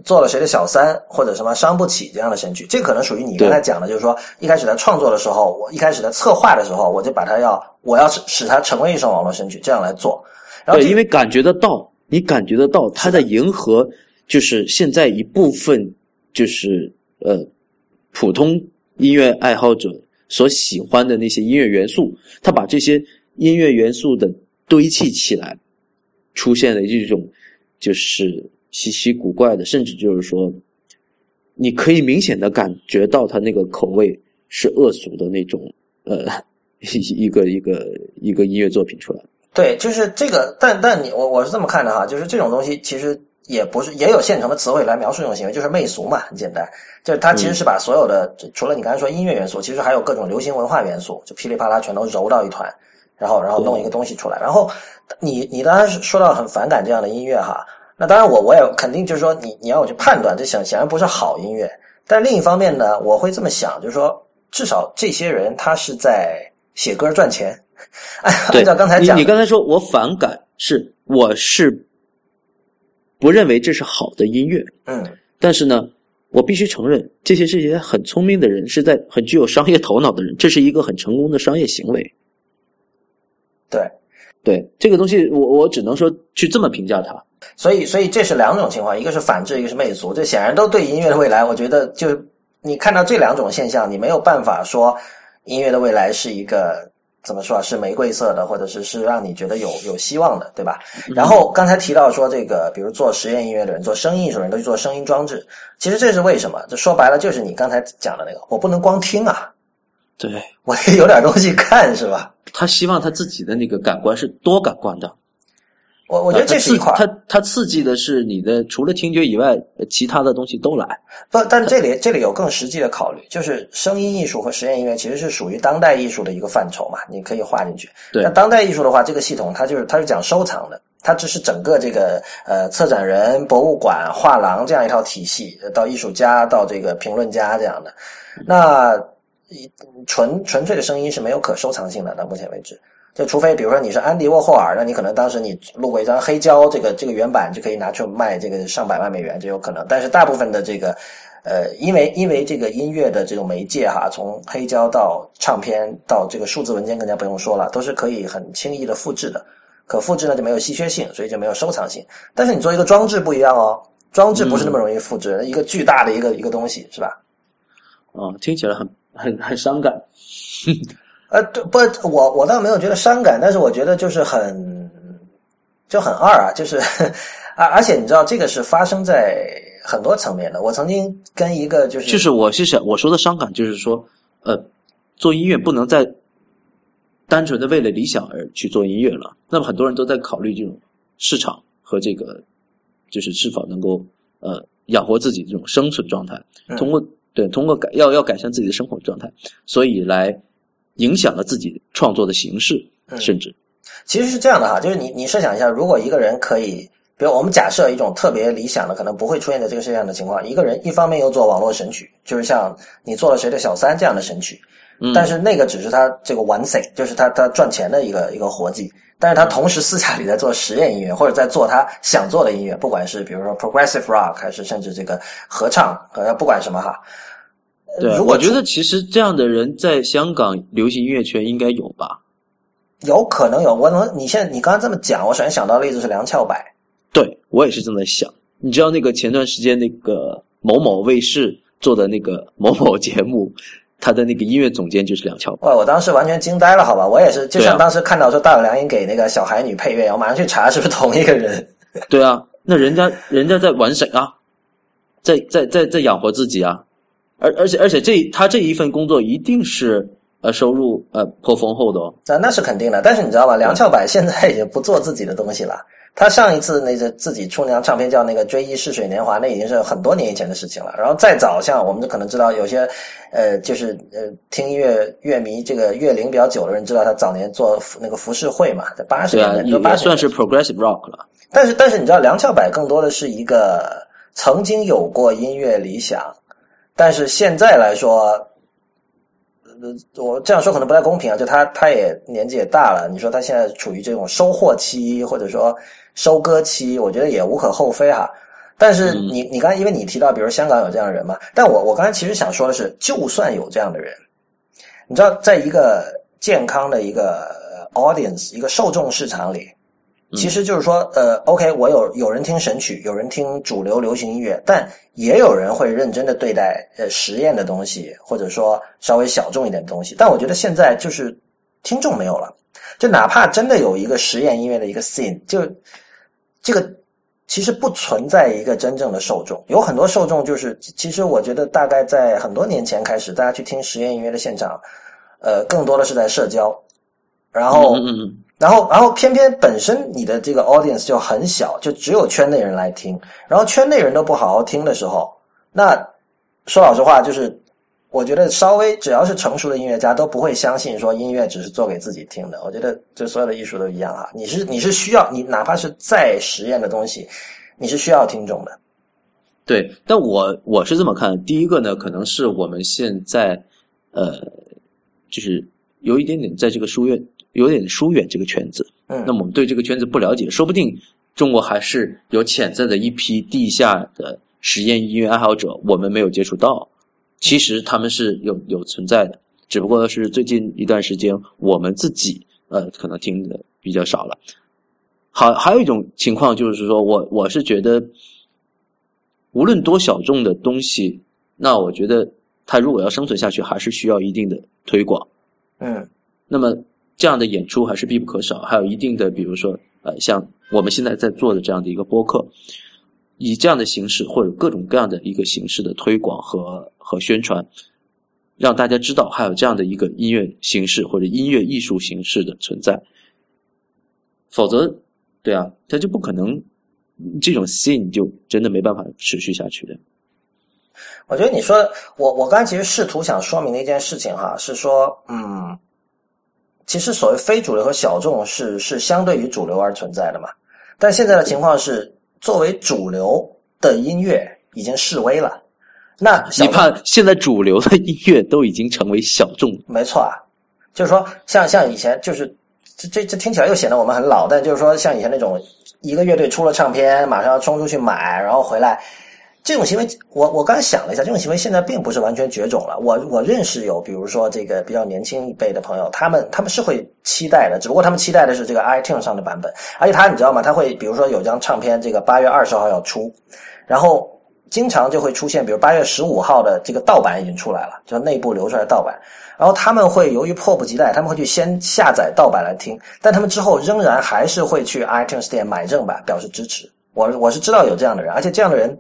做了谁的小三或者什么伤不起这样的神曲，这可能属于你刚才讲的，就是说一开始在创作的时候，我一开始在策划的时候，我就把它要我要使使它成为一首网络神曲，这样来做。然后因为感觉得到，你感觉得到它在迎合，就是现在一部分。就是呃，普通音乐爱好者所喜欢的那些音乐元素，他把这些音乐元素的堆砌起来，出现了这种就是稀奇古怪的，甚至就是说，你可以明显的感觉到他那个口味是恶俗的那种呃一 (laughs) 一个一个一个音乐作品出来。对，就是这个，但但你我我是这么看的哈，就是这种东西其实也不是也有现成的词汇来描述这种行为，就是媚俗嘛，很简单，就是它其实是把所有的、除了你刚才说音乐元素，其实还有各种流行文化元素，就噼里啪啦全都揉到一团，然后然后弄一个东西出来，然后你你当然是说到很反感这样的音乐哈，那当然我我也肯定就是说你你要我去判断，这显显然不是好音乐，但另一方面呢，我会这么想，就是说至少这些人他是在写歌赚钱。(laughs) 按照刚才讲，你你刚才说我反感，是我是不认为这是好的音乐，嗯，但是呢，我必须承认，这些这些很聪明的人，是在很具有商业头脑的人，这是一个很成功的商业行为。对，对，这个东西我我只能说去这么评价它。所以，所以这是两种情况，一个是反制，一个是媚俗，这显然都对音乐的未来，我觉得就你看到这两种现象，你没有办法说音乐的未来是一个。怎么说啊？是玫瑰色的，或者是是让你觉得有有希望的，对吧？然后刚才提到说这个，比如做实验音乐的人、做声音艺术的人都去做声音装置，其实这是为什么？这说白了，就是你刚才讲的那个，我不能光听啊，对我得有点东西看，是吧？他希望他自己的那个感官是多感官的。我我觉得这是一块，它它刺激的是你的除了听觉以外，其他的东西都来。不，但这里这里有更实际的考虑，就是声音艺术和实验音乐其实是属于当代艺术的一个范畴嘛，你可以划进去。对，那当代艺术的话，这个系统它就是它是讲收藏的，它只是整个这个呃策展人、博物馆、画廊这样一套体系，到艺术家到这个评论家这样的。那纯纯粹的声音是没有可收藏性的，到目前为止。就除非比如说你是安迪沃霍尔，那你可能当时你录过一张黑胶，这个这个原版就可以拿去卖这个上百万美元，这有可能。但是大部分的这个，呃，因为因为这个音乐的这种媒介哈，从黑胶到唱片到这个数字文件更加不用说了，都是可以很轻易的复制的。可复制呢就没有稀缺性，所以就没有收藏性。但是你做一个装置不一样哦，装置不是那么容易复制，一个巨大的一个一个东西是吧？哦，听起来很很很伤感。呃，对不，我我倒没有觉得伤感，但是我觉得就是很就很二啊，就是而而且你知道，这个是发生在很多层面的。我曾经跟一个就是就是我是想我说的伤感，就是说呃，做音乐不能再单纯的为了理想而去做音乐了。那么很多人都在考虑这种市场和这个就是是否能够呃养活自己这种生存状态，通过对通过改要要改善自己的生活状态，所以来。影响了自己创作的形式，甚至。其实是这样的哈，就是你你设想一下，如果一个人可以，比如我们假设一种特别理想的，可能不会出现在这个世界上的情况，一个人一方面又做网络神曲，就是像你做了谁的小三这样的神曲，但是那个只是他这个 one thing，就是他他赚钱的一个一个活计，但是他同时私下里在做实验音乐，或者在做他想做的音乐，不管是比如说 progressive rock，还是甚至这个合唱，呃，不管什么哈。对，我觉得其实这样的人在香港流行音乐圈应该有吧？有可能有。我能，你现在你刚刚这么讲，我首先想到的例子是梁翘柏。对我也是这么想。你知道那个前段时间那个某某卫视做的那个某某节目，他的那个音乐总监就是梁翘柏。哇，我当时完全惊呆了，好吧？我也是，就像当时看到说大有良音给那个小孩女配乐，我马上去查是不是同一个人。对啊，那人家人家在玩谁啊？在在在在养活自己啊？而而且而且这他这一份工作一定是呃收入呃颇丰厚的哦。那那是肯定的，但是你知道吗？梁翘柏现在已经不做自己的东西了。他上一次那个自己出那张唱片叫那个《追忆似水年华》，那已经是很多年以前的事情了。然后再早，像我们可能知道有些呃，就是呃听音乐乐迷这个乐龄比较久的人知道，他早年做那个浮世绘嘛，在八十年代也算是 progressive rock 了。但是但是你知道，梁翘柏更多的是一个曾经有过音乐理想。但是现在来说，呃，我这样说可能不太公平啊。就他，他也年纪也大了。你说他现在处于这种收获期或者说收割期，我觉得也无可厚非哈。但是你，你刚才因为你提到，比如香港有这样的人嘛，但我我刚才其实想说的是，就算有这样的人，你知道，在一个健康的一个 audience 一个受众市场里。其实就是说，呃，OK，我有有人听神曲，有人听主流流行音乐，但也有人会认真的对待呃实验的东西，或者说稍微小众一点的东西。但我觉得现在就是听众没有了，就哪怕真的有一个实验音乐的一个 scene，就这个其实不存在一个真正的受众。有很多受众就是，其实我觉得大概在很多年前开始，大家去听实验音乐的现场，呃，更多的是在社交，然后。然后，然后偏偏本身你的这个 audience 就很小，就只有圈内人来听，然后圈内人都不好好听的时候，那说老实话，就是我觉得稍微只要是成熟的音乐家都不会相信说音乐只是做给自己听的。我觉得这所有的艺术都一样啊，你是你是需要你哪怕是再实验的东西，你是需要听众的。对，但我我是这么看，第一个呢，可能是我们现在呃，就是有一点点在这个书院。有点疏远这个圈子，嗯，那么我们对这个圈子不了解，说不定中国还是有潜在的一批地下的实验音乐爱好者，我们没有接触到。其实他们是有有存在的，只不过是最近一段时间我们自己呃可能听的比较少了。好，还有一种情况就是说我我是觉得，无论多小众的东西，那我觉得它如果要生存下去，还是需要一定的推广。嗯，那么。这样的演出还是必不可少，还有一定的，比如说，呃，像我们现在在做的这样的一个播客，以这样的形式或者各种各样的一个形式的推广和和宣传，让大家知道还有这样的一个音乐形式或者音乐艺术形式的存在。否则，对啊，他就不可能这种 scene 就真的没办法持续下去的。我觉得你说，我我刚才其实试图想说明的一件事情哈，是说，嗯。其实，所谓非主流和小众是是相对于主流而存在的嘛。但现在的情况是，作为主流的音乐已经示威了。那你怕现在主流的音乐都已经成为小众？没错啊，就是说，像像以前，就是这这这听起来又显得我们很老，但就是说，像以前那种一个乐队出了唱片，马上要冲出去买，然后回来。这种行为，我我刚才想了一下，这种行为现在并不是完全绝种了。我我认识有，比如说这个比较年轻一辈的朋友，他们他们是会期待的，只不过他们期待的是这个 iTunes 上的版本。而且他你知道吗？他会比如说有张唱片，这个八月二十号要出，然后经常就会出现，比如八月十五号的这个盗版已经出来了，就内部流出来的盗版。然后他们会由于迫不及待，他们会去先下载盗版来听，但他们之后仍然还是会去 iTunes 店买正版，表示支持。我我是知道有这样的人，而且这样的人。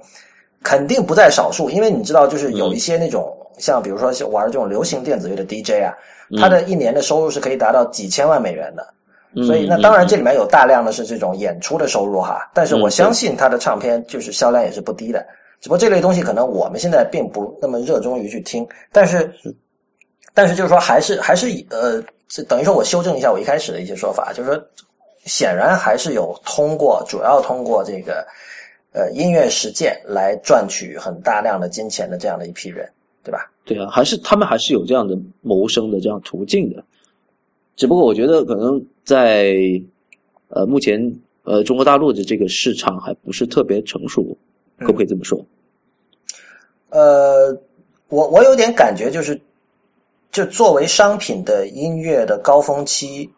肯定不在少数，因为你知道，就是有一些那种像比如说玩这种流行电子乐的 DJ 啊，他的一年的收入是可以达到几千万美元的。所以那当然这里面有大量的是这种演出的收入哈，但是我相信他的唱片就是销量也是不低的。只不过这类东西可能我们现在并不那么热衷于去听，但是但是就是说还是还是呃，等于说我修正一下我一开始的一些说法，就是说显然还是有通过主要通过这个。呃，音乐实践来赚取很大量的金钱的这样的一批人，对吧？对啊，还是他们还是有这样的谋生的这样途径的。只不过我觉得可能在呃目前呃中国大陆的这个市场还不是特别成熟，可不可以这么说？呃，我我有点感觉就是，就作为商品的音乐的高峰期。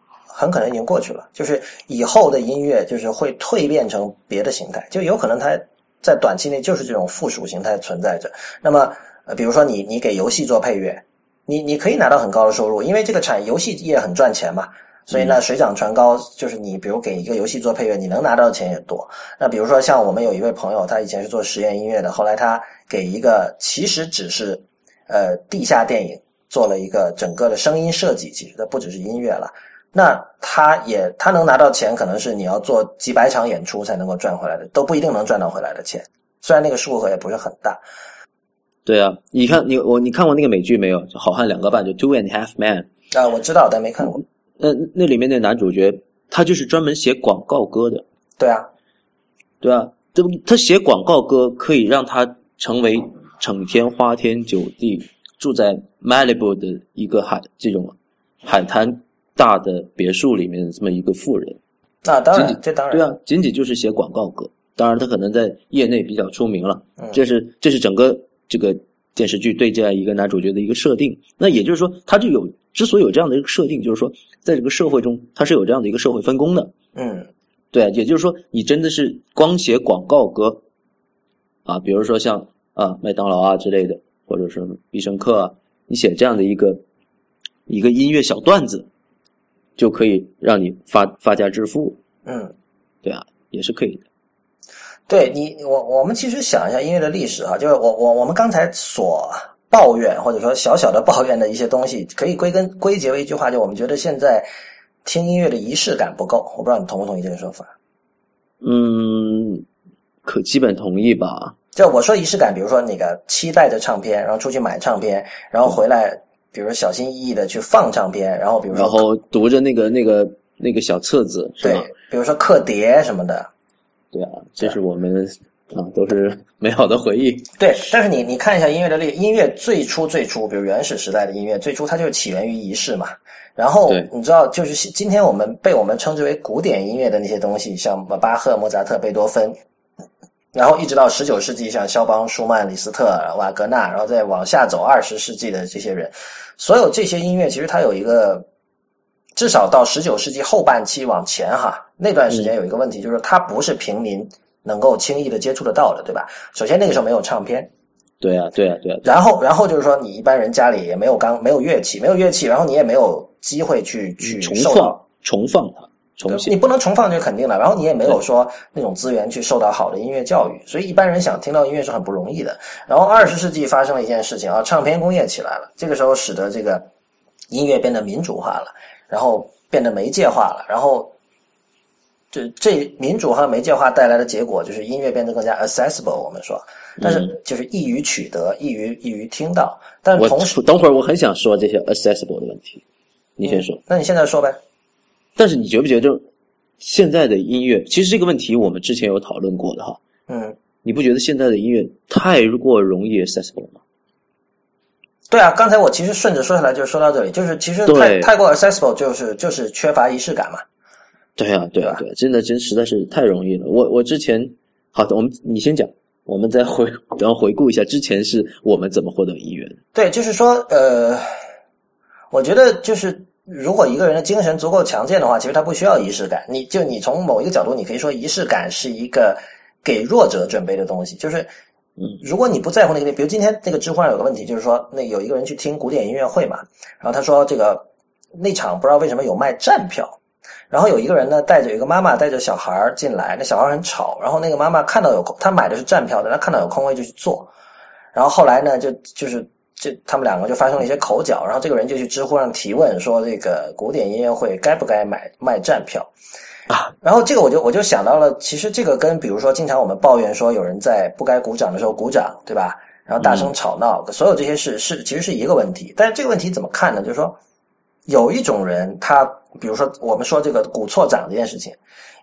很可能已经过去了，就是以后的音乐就是会蜕变成别的形态，就有可能它在短期内就是这种附属形态存在着。那么，呃，比如说你你给游戏做配乐，你你可以拿到很高的收入，因为这个产游戏业很赚钱嘛，所以呢水涨船高，就是你比如给一个游戏做配乐，你能拿到的钱也多。那比如说像我们有一位朋友，他以前是做实验音乐的，后来他给一个其实只是呃地下电影做了一个整个的声音设计，其实它不只是音乐了。那他也他能拿到钱，可能是你要做几百场演出才能够赚回来的，都不一定能赚到回来的钱。虽然那个数额也不是很大。对啊，你看你我你看过那个美剧没有？好汉两个半，就 Two and a Half Man 啊，我知道，但没看过。那那里面那男主角，他就是专门写广告歌的。对啊，对啊，这他写广告歌可以让他成为整天花天酒地住在 Malibu 的一个海这种海滩。大的别墅里面的这么一个富人，那当然，这当然对啊，仅仅就是写广告歌。当然，他可能在业内比较出名了。这是这是整个这个电视剧对这样一个男主角的一个设定。那也就是说，他就有之所以有这样的一个设定，就是说，在这个社会中，他是有这样的一个社会分工的。嗯，对，也就是说，你真的是光写广告歌啊，比如说像啊麦当劳啊之类的，或者是必胜客啊，你写这样的一个一个音乐小段子。就可以让你发发家致富，嗯，对啊，也是可以的。对你，我我们其实想一下音乐的历史哈，就是我我我们刚才所抱怨或者说小小的抱怨的一些东西，可以归根归结为一句话，就我们觉得现在听音乐的仪式感不够。我不知道你同不同意这个说法？嗯，可基本同意吧。就我说仪式感，比如说那个期待着唱片，然后出去买唱片，然后回来，比如小心翼翼的去放唱片，然后比如说然后读着那个那个那个小册子，对？，比如说刻碟什么的。对啊，这是我们啊都是 (laughs) 美好的回忆。对，但是你你看一下音乐的历，音乐最初最初，比如原始时代的音乐，最初它就是起源于仪式嘛。然后你知道，就是今天我们被我们称之为古典音乐的那些东西，像巴赫、莫扎特、贝多芬，然后一直到十九世纪，像肖邦、舒曼、李斯特、瓦格纳，然后再往下走二十世纪的这些人，所有这些音乐其实它有一个，至少到十九世纪后半期往前哈，那段时间有一个问题，就是它不是平民能够轻易的接触得到的，对吧？首先那个时候没有唱片，对啊，对啊，对啊，然后然后就是说你一般人家里也没有钢没有乐器，没有乐器，然后你也没有机会去去重放重放它，重你不能重放这是肯定的，然后你也没有说那种资源去受到好的音乐教育，所以一般人想听到音乐是很不容易的。然后二十世纪发生了一件事情啊，唱片工业起来了，这个时候使得这个音乐变得民主化了，然后变得媒介化了，然后这这民主和媒介化带来的结果就是音乐变得更加 accessible，我们说，但是就是易于取得，易于易于听到，但我同时，等会儿我很想说这些 accessible 的问题，你先说。那你现在说呗？但是你觉不觉得现在的音乐，其实这个问题我们之前有讨论过的哈，嗯。你不觉得现在的音乐太过容易 accessible 吗？对啊，刚才我其实顺着说下来就说到这里，就是其实太太过 accessible，就是就是缺乏仪式感嘛。对啊，对啊，对真的真实在是太容易了。我我之前好的，我们你先讲，我们再回然后回顾一下之前是我们怎么获得音乐的。对，就是说，呃，我觉得就是如果一个人的精神足够强健的话，其实他不需要仪式感。你就你从某一个角度，你可以说仪式感是一个给弱者准备的东西，就是。嗯，如果你不在乎那个，比如今天那个知乎上有个问题，就是说，那有一个人去听古典音乐会嘛，然后他说这个那场不知道为什么有卖站票，然后有一个人呢带着一个妈妈带着小孩进来，那小孩很吵，然后那个妈妈看到有空，她买的是站票的，她看到有空位就去坐，然后后来呢就就是这他们两个就发生了一些口角，然后这个人就去知乎上提问说这个古典音乐会该不该买卖站票啊？然后这个我就我就想到了，其实这个跟比如说经常我们抱怨说有人在不该鼓掌的时候鼓掌，对吧？然后大声吵闹，所有这些事是其实是一个问题，但是这个问题怎么看呢？就是说。有一种人，他比如说我们说这个鼓错掌这件事情，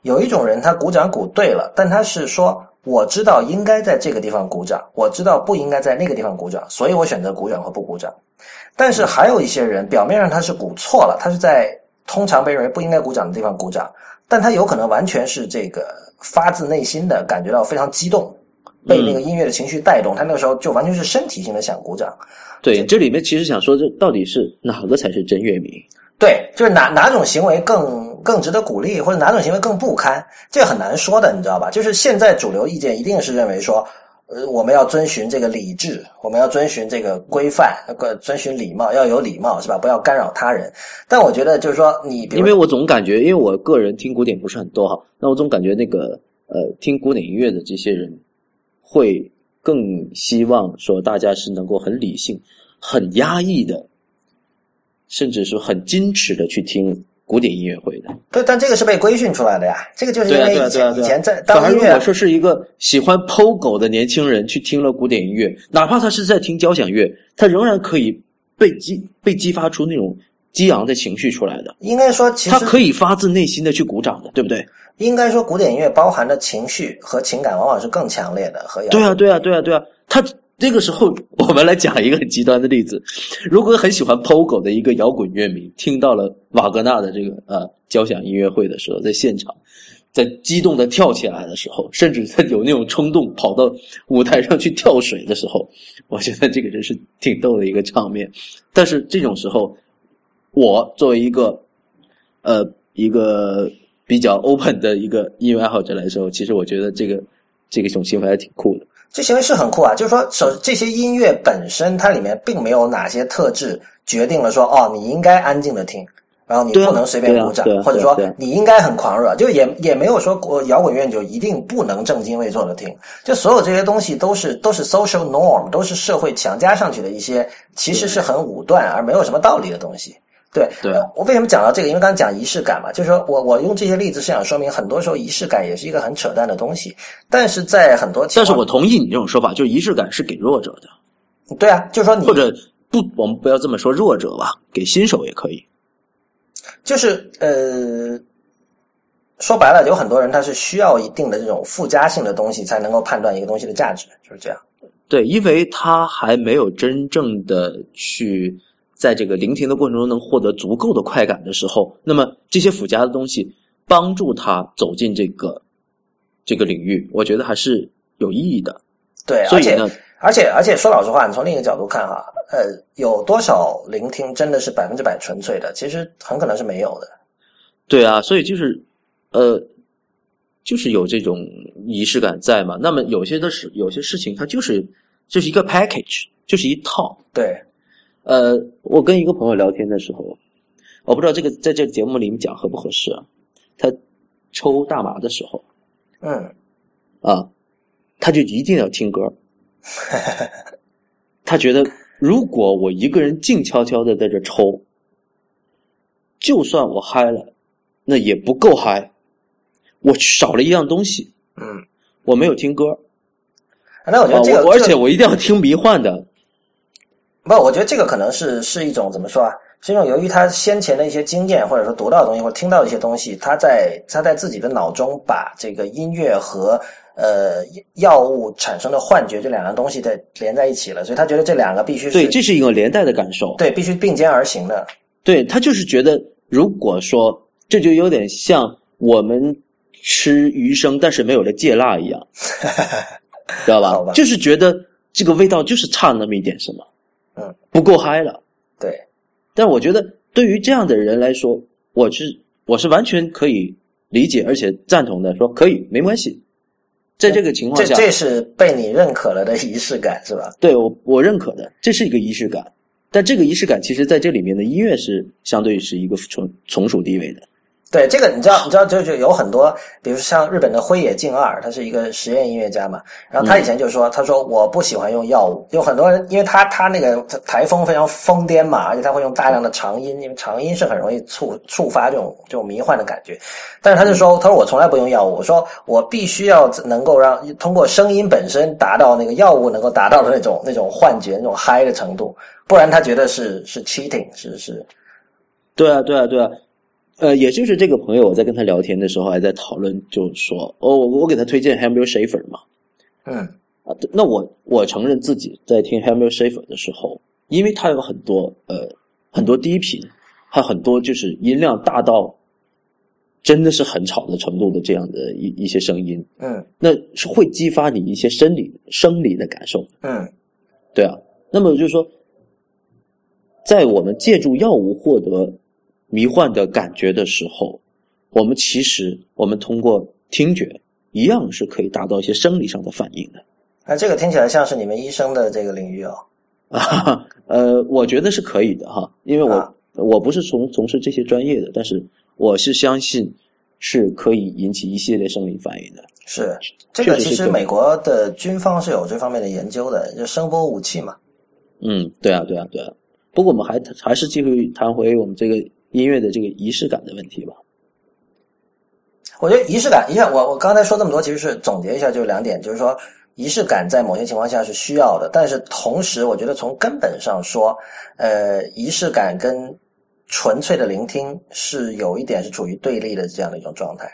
有一种人他鼓掌鼓对了，但他是说我知道应该在这个地方鼓掌，我知道不应该在那个地方鼓掌，所以我选择鼓掌和不鼓掌。但是还有一些人，表面上他是鼓错了，他是在通常被认为不应该鼓掌的地方鼓掌，但他有可能完全是这个发自内心的感觉到非常激动，被那个音乐的情绪带动，他那个时候就完全是身体性的想鼓掌。对，这里面其实想说，这到底是哪个才是真乐迷？对，就是哪哪种行为更更值得鼓励，或者哪种行为更不堪，这个很难说的，你知道吧？就是现在主流意见一定是认为说，呃，我们要遵循这个理智，我们要遵循这个规范，呃，遵循礼貌，要有礼貌，是吧？不要干扰他人。但我觉得就是说，你因为我总感觉，因为我个人听古典不是很多哈，那我总感觉那个呃，听古典音乐的这些人会更希望说大家是能够很理性、很压抑的，甚至是很矜持的去听古典音乐会的。对，但这个是被规训出来的呀，这个就是因对啊，对啊，为以。前以前在当音乐而如果说是一个喜欢 POGO 的年轻人去听了古典音乐，哪怕他是在听交响乐，他仍然可以被激被激发出那种激昂的情绪出来的。应该说，其实他可以发自内心的去鼓掌的，对不对？应该说，古典音乐包含的情绪和情感往往是更强烈的，和摇对啊，对啊，对啊，对啊。他这个时候，我们来讲一个很极端的例子：(laughs) 如果很喜欢 POGO 的一个摇滚乐迷，听到了瓦格纳的这个呃交响音乐会的时候，在现场，在激动的跳起来的时候，甚至他有那种冲动跑到舞台上去跳水的时候，我觉得这个真是挺逗的一个场面。但是这种时候，我作为一个呃一个比较 (laughs) open 的一个音乐爱好者来说，其实我觉得这个这个种行为还挺酷的。这行为是很酷啊，就是说，首这些音乐本身它里面并没有哪些特质决定了说，哦，你应该安静的听，然后你不能随便鼓掌，或者说你应该很狂热，就也也没有说我摇滚乐你就一定不能正襟危坐的听，就所有这些东西都是都是 social norm，都是社会强加上去的一些，其实是很武断而没有什么道理的东西。对对呃我为什么讲到这个？因为刚刚讲仪式感嘛，就是说我我用这些例子是想说明，很多时候仪式感也是一个很扯淡的东西，但是在很多情但是，我同意你这种说法，就是仪式感是给弱者的，对啊，就是说你或者不，我们不要这么说弱者吧，给新手也可以。就是呃，说白了，有很多人他是需要一定的这种附加性的东西才能够判断一个东西的价值，就是这样。对，因为他还没有真正的去在这个聆听的过程中能获得足够的快感的时候，那么这些附加的东西帮助他走进这个这个领域，我觉得还是有意义的。对，而且所以呢，而且而且说老实话，你从另一个角度看哈，呃，有多少聆听真的是百分之百纯粹的？其实很可能是没有的。对啊，所以就是呃，就是有这种仪式感在嘛。那么有些的事，有些事情它就是就是一个 package，就是一套。对，呃，我跟一个朋友聊天的时候，我不知道这个在这个节目里面讲合不合适啊。他抽大麻的时候嗯，啊，他就一定要听歌。(laughs) 他觉得，如果我一个人静悄悄的在这抽，就算我嗨了，那也不够嗨。我少了一样东西，嗯，我没有听歌那我觉啊，得这个，我而且我一定要听迷幻的。不，我觉得这个可能是是一种怎么说啊？是一种由于他先前的一些经验，或者说读到的东西，或者听到的一些东西，他在他在自己的脑中把这个音乐和呃药物产生的幻觉这两样东西在连在一起了，所以他觉得这两个必须是对，这是一个连带的感受。对必须并肩而行的。对他就是觉得，如果说这就有点像我们吃鱼生，但是没有了芥辣一样，(laughs) 知道吧吧？就是觉得这个味道就是差那么一点什么，嗯，不够嗨了。对，但我觉得对于这样的人来说，我是我是完全可以理解而且赞同的，说可以没关系。在这个情况下，这这是被你认可了的仪式感，是吧？对我我认可的，这是一个仪式感。但这个仪式感，其实在这里面的音乐是相对是一个从从属地位的。对这个，你知道，你知道，就就有很多，比如像日本的辉野静二，他是一个实验音乐家嘛。然后他以前就说，他说我不喜欢用药物，有很多人，因为他他那个台风非常疯癫嘛，而且他会用大量的长音，因为长音是很容易触触发这种这种迷幻的感觉。但是他就说，他说我从来不用药物，我说我必须要能够让通过声音本身达到那个药物能够达到的那种那种幻觉、那种嗨的程度，不然他觉得是是 cheating，是是，对啊，对啊，对啊，呃，也就是这个朋友，我在跟他聊天的时候还在讨论，就是说，哦，我我给他推荐 Hammer Shafer 嘛，嗯啊，那我我承认自己在听 Hammer Shafer 的时候，因为他有很多呃很多低频，还有很多就是音量大到真的是很吵的程度的这样的一一些声音，嗯那是会激发你一些生理生理的感受。嗯对啊，那么就是说，在我们借助药物获得迷幻的感觉的时候，我们其实我们通过听觉一样是可以达到一些生理上的反应的。那这个听起来像是你们医生的这个领域哦。啊，(laughs) 呃，我觉得是可以的哈，因为我、啊我不是从从事这些专业的，但是我是相信是可以引起一系列生理反应的。是这个，其实美国的军方是有这方面的研究的，就声波武器嘛。嗯，对啊，对啊，对啊。不过我们还还是继续谈回我们这个音乐的这个仪式感的问题吧。我觉得仪式感，你看，我我刚才说这么多，其实是总结一下，就是两点，就是说仪式感在某些情况下是需要的，但是同时，我觉得从根本上说，呃，仪式感跟纯粹的聆听是有一点是处于对立的这样的一种状态。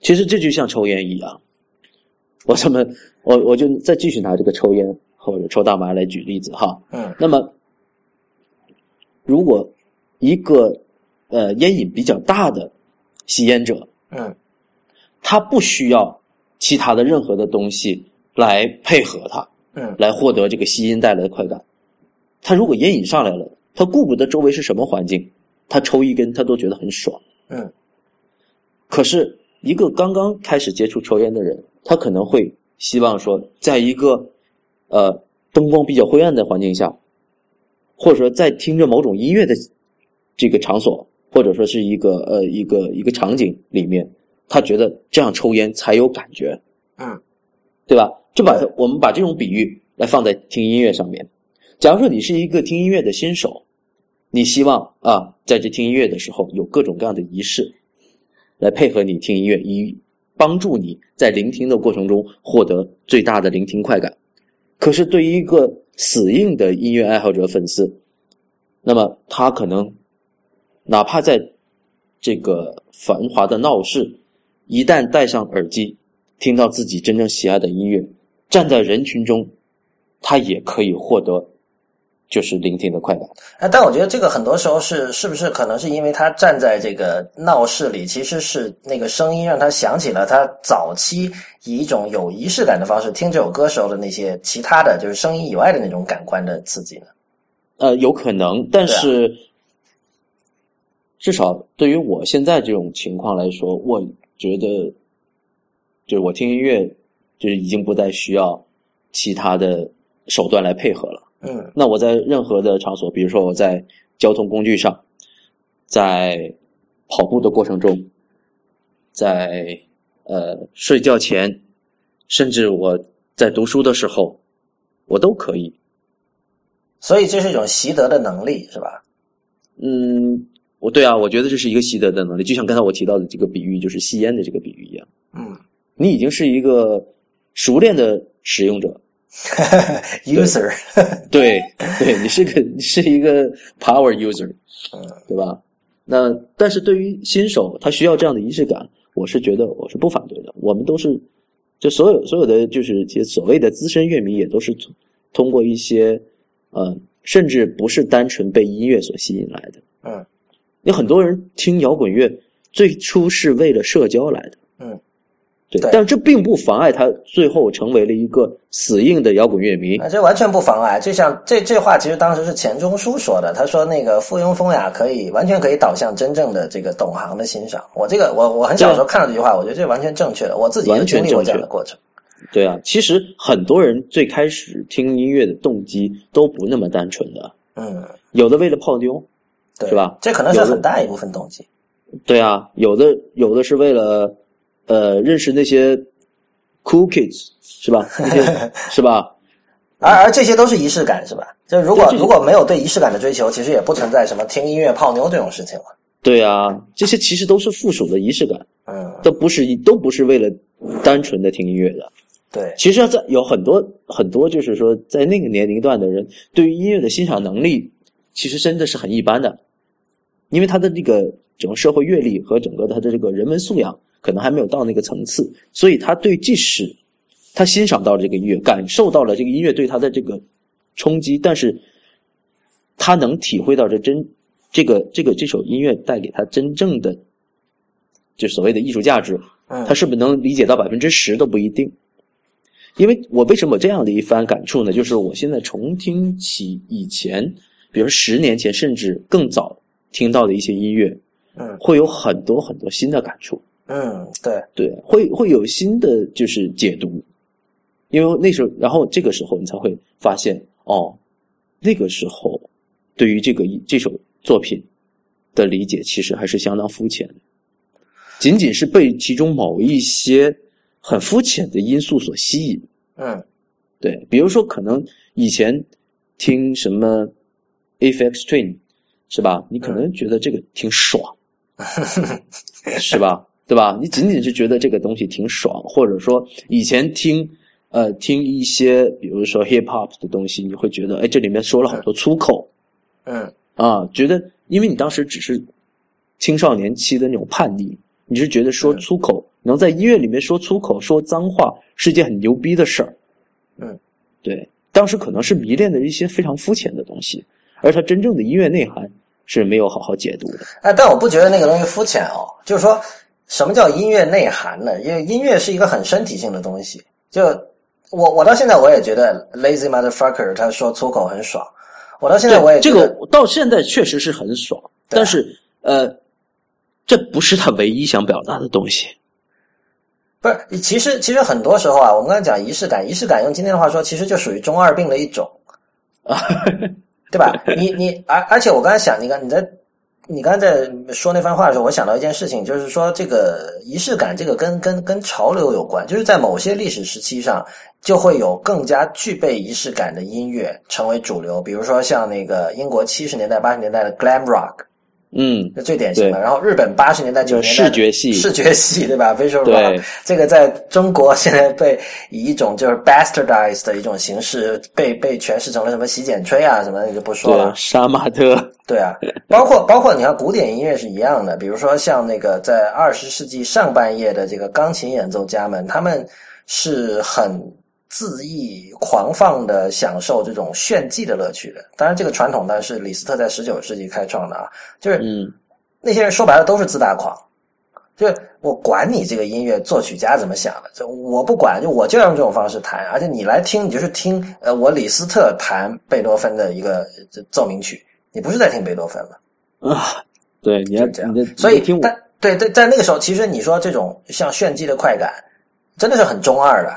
其实这就像抽烟一样，我这么我我就再继续拿这个抽烟或者抽大麻来举例子哈。嗯那么，如果一个呃烟瘾比较大的吸烟者，嗯他不需要其他的任何的东西来配合他，嗯来获得这个吸烟带来的快感。他如果烟瘾上来了，他顾不得周围是什么环境，他抽一根他都觉得很爽。嗯可是，一个刚刚开始接触抽烟的人，他可能会希望说，在一个呃灯光比较灰暗的环境下，或者说在听着某种音乐的这个场所，或者说是一个呃一个一个场景里面，他觉得这样抽烟才有感觉，嗯对吧？就把我们把这种比喻来放在听音乐上面。假如说你是一个听音乐的新手，你希望啊，在这听音乐的时候有各种各样的仪式，来配合你听音乐，以帮助你在聆听的过程中获得最大的聆听快感。可是对于一个死硬的音乐爱好者粉丝，那么他可能哪怕在这个繁华的闹市，一旦戴上耳机，听到自己真正喜爱的音乐，站在人群中，他也可以获得。就是聆听的快感，哎，但我觉得这个很多时候是是不是可能是因为他站在这个闹市里，其实是那个声音让他想起了他早期以一种有仪式感的方式听这首歌时候的那些其他的就是声音以外的那种感官的刺激呢？呃，有可能，但是至少对于我现在这种情况来说，我觉得就是我听音乐就是已经不再需要其他的手段来配合了。嗯，那我在任何的场所，比如说我在交通工具上，在跑步的过程中，在呃睡觉前，甚至我在读书的时候，我都可以。所以这是一种习得的能力，是吧？嗯，我对啊，我觉得这是一个习得的能力，就像刚才我提到的这个比喻，就是吸烟的这个比喻一样。嗯，你已经是一个熟练的使用者。(laughs) user，(laughs) 对对，你是个你是一个 power user，嗯，对吧？那但是对于新手，他需要这样的仪式感，我是觉得我是不反对的。我们都是，就所有所有的就是些所谓的资深乐迷，也都是通过一些呃，甚至不是单纯被音乐所吸引来的。嗯，有很多人听摇滚乐最初是为了社交来的。嗯。对，但这并不妨碍他最后成为了一个死硬的摇滚乐迷。啊，这完全不妨碍。就像这这话，其实当时是钱钟书说的。他说：“那个附庸风雅，可以完全可以导向真正的这个懂行的欣赏。”我这个，我我很小时候看到这句话，我觉得这完全正确的。我自己也经历过这样的过程。对啊，其实很多人最开始听音乐的动机都不那么单纯的。嗯，有的为了泡妞，是吧？这可能是很大一部分动机。对啊，有的有的是为了。呃，认识那些 cool kids 是吧？(laughs) 是吧？而而这些都是仪式感是吧？就如果如果没有对仪式感的追求，其实也不存在什么听音乐泡妞这种事情了。对啊，这些其实都是附属的仪式感，嗯，都不是都不是为了单纯的听音乐的。对，其实在有很多很多，就是说在那个年龄段的人，对于音乐的欣赏能力，其实真的是很一般的，因为他的这个整个社会阅历和整个他的这个人文素养。可能还没有到那个层次，所以他对即使他欣赏到了这个音乐，感受到了这个音乐对他的这个冲击，但是他能体会到这真这个这个这首音乐带给他真正的就所谓的艺术价值，他是不是能理解到百分之十都不一定。因为我为什么有这样的一番感触呢？就是我现在重听起以前，比如十年前甚至更早听到的一些音乐，嗯，会有很多很多新的感触。嗯，对对，会会有新的就是解读，因为那时候，然后这个时候你才会发现，哦，那个时候对于这个这首作品的理解其实还是相当肤浅的，仅仅是被其中某一些很肤浅的因素所吸引。嗯，对，比如说可能以前听什么 F.X. Twin 是吧？你可能觉得这个挺爽，(laughs) 是吧？对吧？你仅仅是觉得这个东西挺爽，或者说以前听，呃，听一些比如说 hip hop 的东西，你会觉得，哎，这里面说了好多粗口，嗯，啊，觉得因为你当时只是青少年期的那种叛逆，你是觉得说粗口能在音乐里面说粗口、说脏话是件很牛逼的事儿，嗯，对，当时可能是迷恋的一些非常肤浅的东西，而它真正的音乐内涵是没有好好解读的。哎，但我不觉得那个东西肤浅哦，就是说。什么叫音乐内涵呢？因为音乐是一个很身体性的东西。就我我到现在我也觉得 lazy motherfucker 他说粗口很爽。我到现在我也这个到现在确实是很爽，但是呃，这不是他唯一想表达的东西。不是，其实其实很多时候啊，我们刚才讲仪式感，仪式感用今天的话说，其实就属于中二病的一种啊，(laughs) 对吧？你 (laughs) 你而而且我刚才想，你看你在。你刚才在说那番话的时候，我想到一件事情，就是说这个仪式感，这个跟跟跟潮流有关，就是在某些历史时期上，就会有更加具备仪式感的音乐成为主流，比如说像那个英国七十年代、八十年代的 glam rock。嗯，那最典型的。然后日本八十年代、九十年代视觉系，视觉系 (laughs) 对吧？Visual 这个在中国现在被以一种就是 bastardized 的一种形式被被诠释成了什么洗剪吹啊什么的，就不说了。杀马特。对啊，包括包括你看古典音乐是一样的，比如说像那个在二十世纪上半叶的这个钢琴演奏家们，他们是很。恣意狂放的享受这种炫技的乐趣的，当然这个传统呢是李斯特在十九世纪开创的啊，就是那些人说白了都是自大狂，就是我管你这个音乐作曲家怎么想的，就我不管，就我就要用这种方式弹，而且你来听，你就是听呃我李斯特弹贝多芬的一个奏鸣曲，你不是在听贝多芬了啊？对，你要这样，所以听但对对，在那个时候，其实你说这种像炫技的快感，真的是很中二的。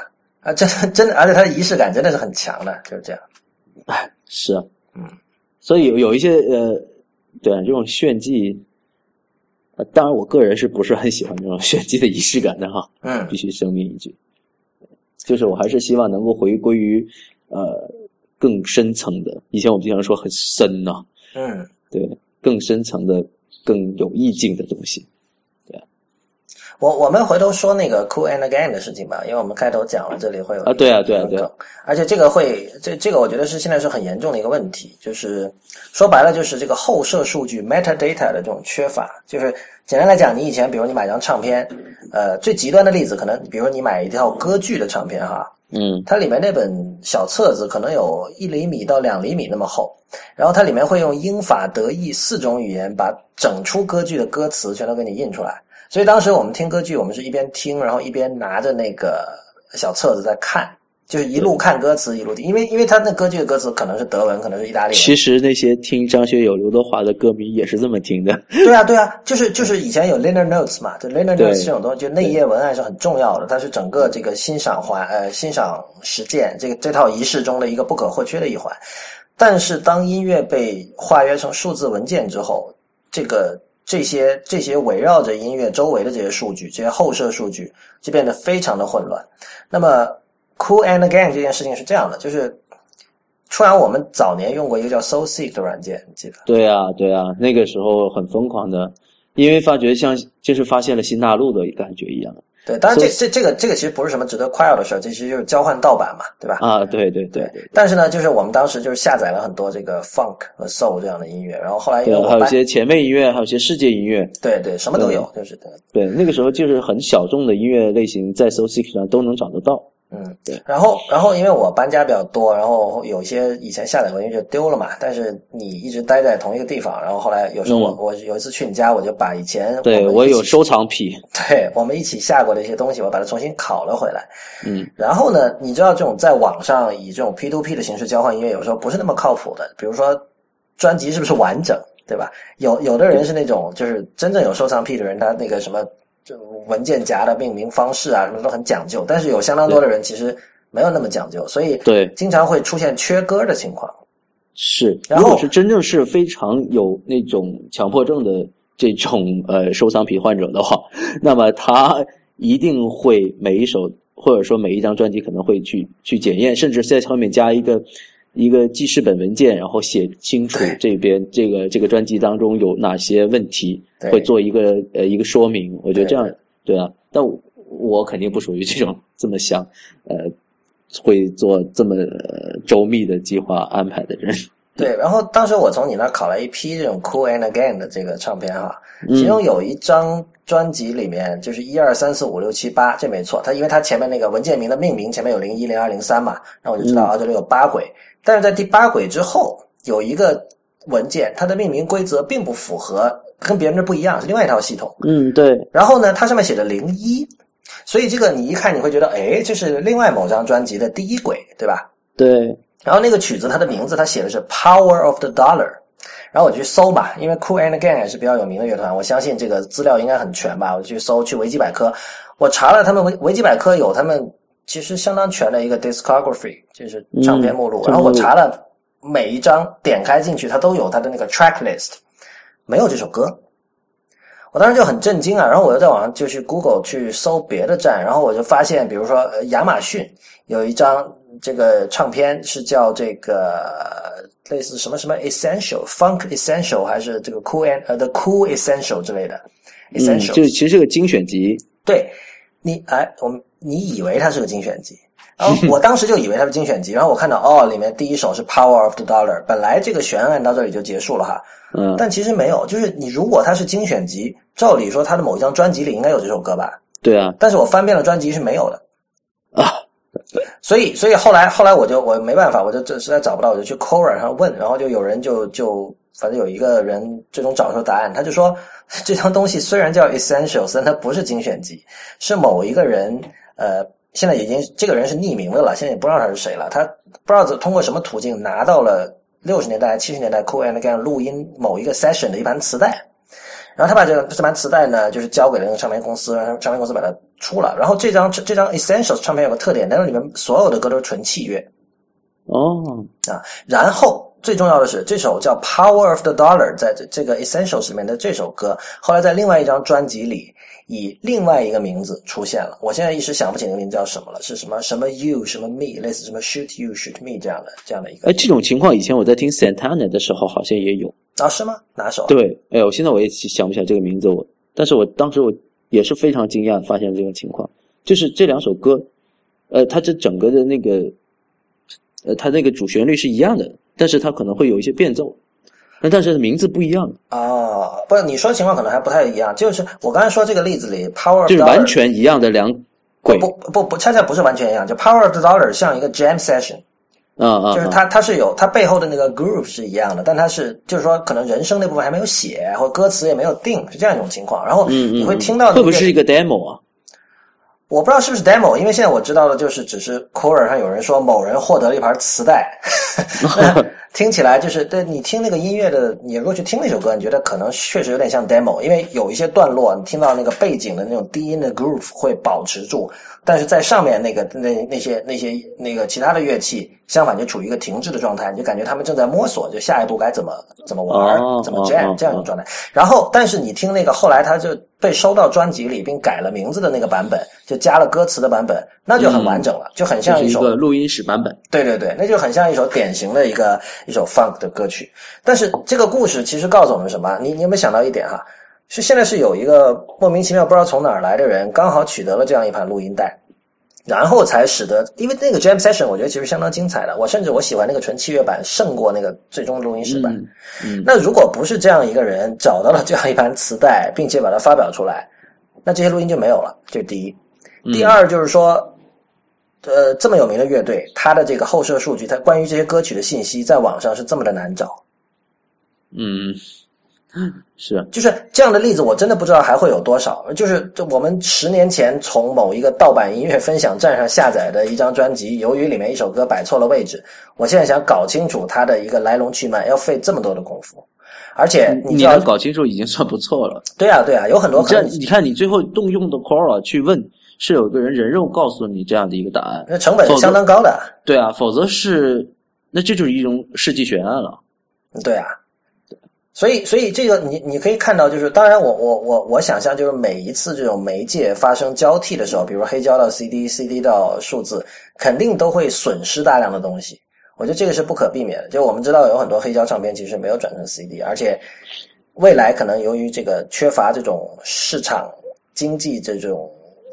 啊，这真的，而且它的仪式感真的是很强的，就是这样。哎，是。啊，嗯，所以有有一些呃，对这种炫技，呃，当然我个人是不是很喜欢这种炫技的仪式感的哈，嗯，必须声明一句，就是我还是希望能够回归于呃更深层的，以前我们经常说很深呐，嗯，对，更深层的、更有意境的东西。我我们回头说那个 Cool and Again 的事情吧，因为我们开头讲了这里会有啊，对啊，对啊，对，而且这个会这这个我觉得是现在是很严重的一个问题，就是说白了就是这个后设数据 metadata 的这种缺乏，就是简单来讲，你以前比如你买张唱片，呃，最极端的例子可能比如你买一套歌剧的唱片哈，嗯，它里面那本小册子可能有一厘米到两厘米那么厚，然后它里面会用英法德意四种语言把整出歌剧的歌词全都给你印出来。所以当时我们听歌剧，我们是一边听，然后一边拿着那个小册子在看，就是一路看歌词一路听，因为因为他那歌剧的歌词可能是德文，可能是意大利文。其实那些听张学友、刘德华的歌迷也是这么听的。对啊，对啊，就是 (laughs) 就是以前有 liner notes 嘛，就 liner notes 这种东西，就内页文案是很重要的，它是整个这个欣赏环呃欣赏实践这个这套仪式中的一个不可或缺的一环。但是当音乐被化约成数字文件之后，这个。这些这些围绕着音乐周围的这些数据，这些后设数据就变得非常的混乱。那么，Cool and Again 这件事情是这样的，就是突然我们早年用过一个叫 SoSeek 的软件，记得？对啊，对啊，那个时候很疯狂的，因为发觉像就是发现了新大陆的感觉一样。对，当然这这这个这个其实不是什么值得夸耀的事儿，这其实就是交换盗版嘛，对吧？啊，对对对。但是呢，就是我们当时就是下载了很多这个 funk 和 soul 这样的音乐，然后后来因为还有一些前卫音乐，还有一些世界音乐，对对，什么都有，就是对。对，那个时候就是很小众的音乐类型，在 s o c i c 上都能找得到。嗯，对。然后，然后因为我搬家比较多，然后有些以前下载过音乐就丢了嘛。但是你一直待在同一个地方，然后后来有时候我我有一次去你家，我就把以前对我有收藏癖，对我们一起下过的一些东西，我把它重新拷了回来。嗯，然后呢，你知道这种在网上以这种 P to P 的形式交换音乐，有时候不是那么靠谱的。比如说专辑是不是完整，对吧？有有的人是那种就是真正有收藏癖的人，他那个什么。就文件夹的命名方式啊，什么都很讲究，但是有相当多的人其实没有那么讲究，所以对经常会出现缺歌的情况。是，如果是真正是非常有那种强迫症的这种呃收藏癖患者的话，(laughs) 那么他一定会每一首或者说每一张专辑可能会去去检验，甚至在后面加一个。一个记事本文件，然后写清楚这边这个这个专辑当中有哪些问题，会做一个呃一个说明。我觉得这样对啊，但我肯定不属于这种 (laughs) 这么想呃会做这么周密的计划安排的人。对，然后当时我从你那考了一批这种 Cool and Again 的这个唱片哈，其中有一张专辑里面就是一二三四五六七八，这没错，它因为它前面那个文件名的命名前面有零一零二零三嘛，然后我就知道啊这里有八轨。但是在第八轨之后有一个文件，它的命名规则并不符合，跟别人的不一样，是另外一套系统。嗯，对。然后呢，它上面写的零一，所以这个你一看你会觉得，哎，这是另外某张专辑的第一轨，对吧？对。然后那个曲子它的名字它写的是 Power of the Dollar，然后我去搜吧，因为 Cool and Gang 也是比较有名的乐团，我相信这个资料应该很全吧。我去搜去维基百科，我查了他们维维基百科有他们。其实相当全的一个 discography，就是唱片目录。然后我查了每一张，点开进去，它都有它的那个 track list。没有这首歌。我当时就很震惊啊，然后我又在网上就去 Google 去搜别的站，然后我就发现，比如说亚马逊有一张这个唱片是叫这个类似什么什么 Essential Funk Essential 还是这个 Cool and 呃 The Cool Essential 之类的 Essential，就其实是个精选集。对你哎，我们你以为它是个精选集？然后我 (laughs) 当时就以为它是精选集，然后我看到哦，里面第一首是 Power of the Dollar，本来这个悬案到这里就结束了哈，嗯，但其实没有，就是你如果它是精选集，照理说它的某一张专辑里应该有这首歌吧？对啊，但是我翻遍了专辑是没有的。啊，所以所以后来后来我就我没办法，我就这实在找不到，我就去 Quora 上问，然后就有人就就反正有一个人最终找出答案，他就说 (laughs) 这张东西虽然叫 Essentials，但它不是精选集，是某一个人呃。现在已经这个人是匿名的了，现在也不知道他是谁了。他不知道通过什么途径拿到了六十年代、七十年代 Cool and Gang 录音某一个 session 的一盘磁带，然后他把这个这盘磁带呢，就是交给了那个唱片公司，让唱片公司把它出了。然后这张这张 Essentials 唱片有个特点，但是里面所有的歌都是纯器乐。哦啊，然后最重要的是，这首叫《Power of the Dollar》在这这个 Essentials 里面的这首歌，后来在另外一张专辑里。以另外一个名字出现了，我现在一时想不起那个名字叫什么了，是什么什么 you 什么 me，类似什么 shoot you shoot me 这样的这样的一个。哎，这种情况以前我在听 Santana 的时候好像也有啊？是吗？哪首？对，哎，我现在我也想不起来这个名字，我但是我当时我也是非常惊讶发现这种情况，就是这两首歌，呃，它这整个的那个，呃，它那个主旋律是一样的，但是它可能会有一些变奏。那但是名字不一样啊，不是你说的情况可能还不太一样。就是我刚才说这个例子里，Power 就是完全一样的两轨，不不不，恰恰不是完全一样。就 Power of the Dollar 像一个 Jam Session，啊啊，就是它它是有它背后的那个 Groove 是一样的，但它是就是说可能人声那部分还没有写，或歌词也没有定，是这样一种情况。然后你会听到会不会是一个 Demo 啊？我不知道是不是 demo，因为现在我知道的就是只是 core 上有人说某人获得了一盘磁带，(laughs) 听起来就是对你听那个音乐的，你如果去听那首歌，你觉得可能确实有点像 demo，因为有一些段落你听到那个背景的那种低音的 groove 会保持住，但是在上面那个那那些那些那个其他的乐器相反就处于一个停滞的状态，你就感觉他们正在摸索，就下一步该怎么怎么玩，怎么 jam 这样一种状态。然后，但是你听那个后来他就被收到专辑里并改了名字的那个版本，就加了歌词的版本，那就很完整了，就很像一首录音室版本。对对对，那就很像一首典型的一个一首 funk 的歌曲。但是这个故事其实告诉我们什么？你你有没有想到一点哈？是现在是有一个莫名其妙不知道从哪儿来的人，刚好取得了这样一盘录音带。然后才使得，因为那个 Jam Session 我觉得其实相当精彩的，我甚至我喜欢那个纯器乐版胜过那个最终录音室版。嗯，那如果不是这样一个人找到了这样一盘磁带，并且把它发表出来，那这些录音就没有了。这是第一。第二就是说，呃，这么有名的乐队，它的这个后设数据，它关于这些歌曲的信息，在网上是这么的难找。嗯。是，就是这样的例子，我真的不知道还会有多少。就是就我们十年前从某一个盗版音乐分享站上下载的一张专辑，由于里面一首歌摆错了位置，我现在想搞清楚它的一个来龙去脉，要费这么多的功夫。而且你能搞清楚已经算不错了。对啊，对啊，有很多。这你看，你最后动用的 Quora 去问，是有一个人人肉告诉你这样的一个答案，那成本是相当高的。对啊，否则是那这就是一种世纪悬案了。对啊。所以，所以这个你你可以看到，就是当然，我我我我想象，就是每一次这种媒介发生交替的时候，比如黑胶到 CD，CD 到数字，肯定都会损失大量的东西。我觉得这个是不可避免的。就我们知道，有很多黑胶唱片其实没有转成 CD，而且未来可能由于这个缺乏这种市场经济这种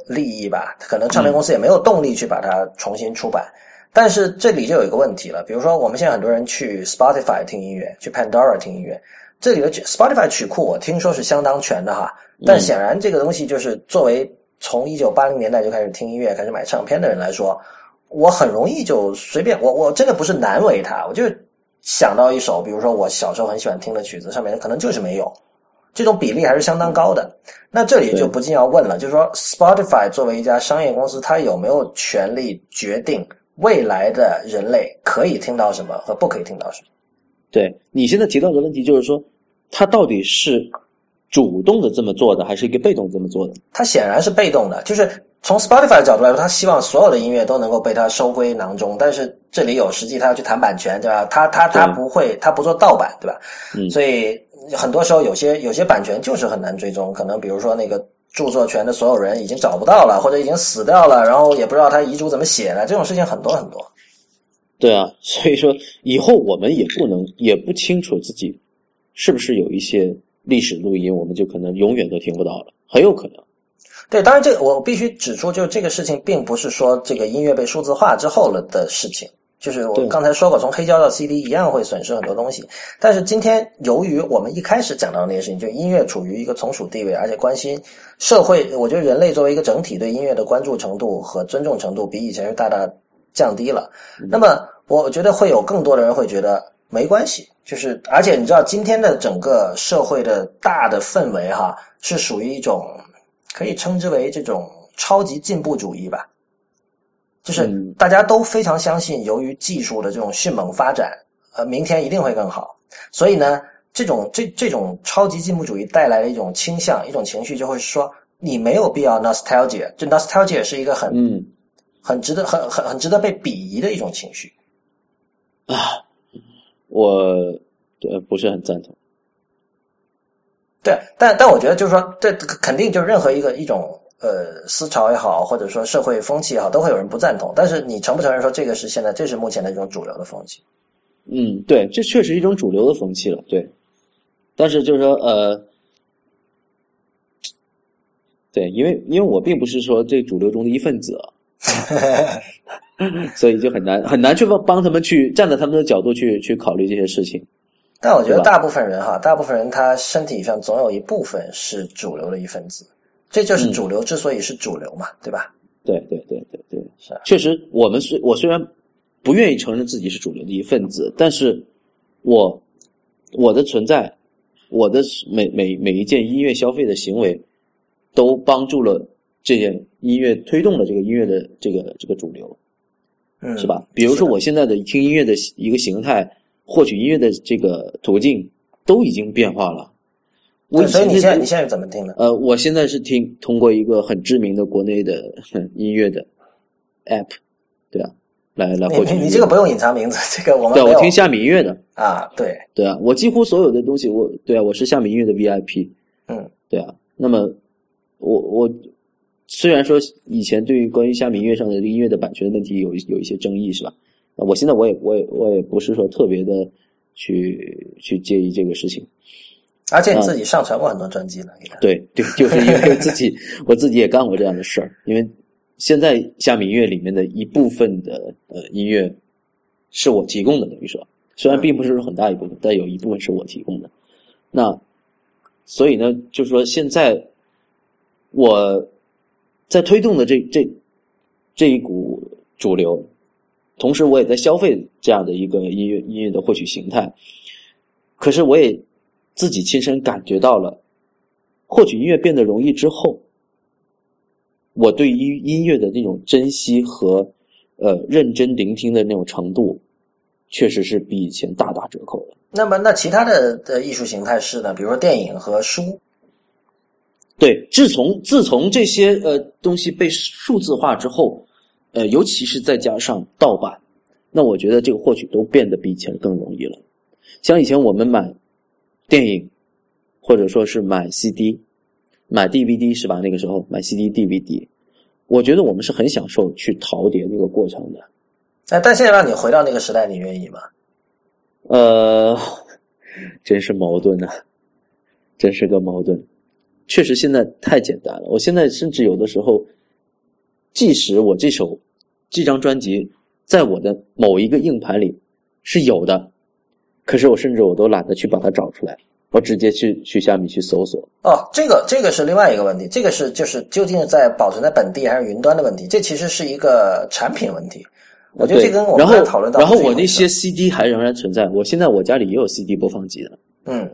利益吧，可能唱片公司也没有动力去把它重新出版。但是这里就有一个问题了，比如说我们现在很多人去 Spotify 听音乐，去 Pandora 听音乐。这里的 Spotify 曲库我听说是相当全的哈，但显然这个东西就是作为从一九八零年代就开始听音乐、开始买唱片的人来说，我很容易就随便我我真的不是难为他，我就想到一首，比如说我小时候很喜欢听的曲子，上面可能就是没有，这种比例还是相当高的。那这里就不禁要问了，就是说 Spotify 作为一家商业公司，它有没有权利决定未来的人类可以听到什么和不可以听到什么？对你现在提到的问题，就是说，它到底是主动的这么做的，还是一个被动这么做的？它显然是被动的，就是从 Spotify 的角度来说，他希望所有的音乐都能够被它收归囊中，但是这里有实际他要去谈版权，对吧？他他他不会，他不做盗版，对吧？嗯，所以很多时候有些有些版权就是很难追踪，可能比如说那个著作权的所有人已经找不到了，或者已经死掉了，然后也不知道他遗嘱怎么写的，这种事情很多很多。对啊，所以说以后我们也不能也不清楚自己是不是有一些历史录音，我们就可能永远都听不到了，很有可能。对，当然，这个我必须指出，就是这个事情并不是说这个音乐被数字化之后了的事情。就是我刚才说过，从黑胶到 CD 一样会损失很多东西。但是今天，由于我们一开始讲到的那些事情，就音乐处于一个从属地位，而且关心社会，我觉得人类作为一个整体对音乐的关注程度和尊重程度比以前是大大降低了。那么，我觉得会有更多的人会觉得没关系。就是而且你知道，今天的整个社会的大的氛围哈，是属于一种。可以称之为这种超级进步主义吧，就是大家都非常相信，由于技术的这种迅猛发展，呃，明天一定会更好。所以呢，这种这这种超级进步主义带来的一种倾向、一种情绪，就会说你没有必要 nostalgia，就 nostalgia 是一个很嗯很值得很很很值得被鄙夷的一种情绪啊，我呃不是很赞同。对，但但我觉得就是说，这肯定就是任何一个一种呃思潮也好，或者说社会风气也好，都会有人不赞同。但是你承不承认说这个是现在这是目前的一种主流的风气？嗯，对，这确实一种主流的风气了。对，但是就是说呃，对，因为因为我并不是说这主流中的一份子，(laughs) 所以就很难很难去帮帮他们去站在他们的角度去去考虑这些事情。但我觉得大部分人哈，大部分人他身体上总有一部分是主流的一份子，这就是主流之所以是主流嘛，对吧？对对对对对，是。确实，我们虽我虽然不愿意承认自己是主流的一份子，但是我我的存在，我的每每每一件音乐消费的行为，都帮助了这件音乐推动了这个音乐的这个这个主流，嗯，是吧？比如说我现在的听音乐的一个形态。获取音乐的这个途径都已经变化了。所以你现在你现在怎么听的？呃，我现在是听通过一个很知名的国内的 (laughs) 音乐的 app，对啊，来来获取。你这个不用隐藏名字，这个我们对我听虾米音乐的啊，对对啊，我几乎所有的东西，我对啊，我是虾米音乐的 VIP，嗯，对啊。那么我我虽然说以前对于关于虾米音乐上的音乐的版权问题有有一些争议，是吧？我现在我也我也我也不是说特别的去去介意这个事情，而且你自己上传过很多专辑了，对对，(laughs) 就是因为自己我自己也干过这样的事儿。因为现在虾米音乐里面的一部分的呃音乐是我提供的，等于说虽然并不是很大一部分，但有一部分是我提供的。那所以呢，就是说现在我在推动的这这这一股主流。同时，我也在消费这样的一个音乐音乐的获取形态。可是，我也自己亲身感觉到了，获取音乐变得容易之后，我对于音乐的那种珍惜和呃认真聆听的那种程度，确实是比以前大打折扣的。那么，那其他的的艺术形态是呢？比如说电影和书。对，自从自从这些呃东西被数字化之后。呃，尤其是再加上盗版，那我觉得这个获取都变得比以前更容易了。像以前我们买电影，或者说是买 CD、买 DVD 是吧？那个时候买 CD、DVD，我觉得我们是很享受去淘碟那个过程的。哎，但现在让你回到那个时代，你愿意吗？呃，(laughs) 真是矛盾啊，真是个矛盾。确实，现在太简单了。我现在甚至有的时候。即使我这首这张专辑在我的某一个硬盘里是有的，可是我甚至我都懒得去把它找出来，我直接去去下面去搜索。哦，这个这个是另外一个问题，这个是就是究竟是在保存在本地还是云端的问题，这其实是一个产品问题。我觉得这跟我们刚才讨论到，然后我那些 CD 还仍然存在，我现在我家里也有 CD 播放机的。嗯，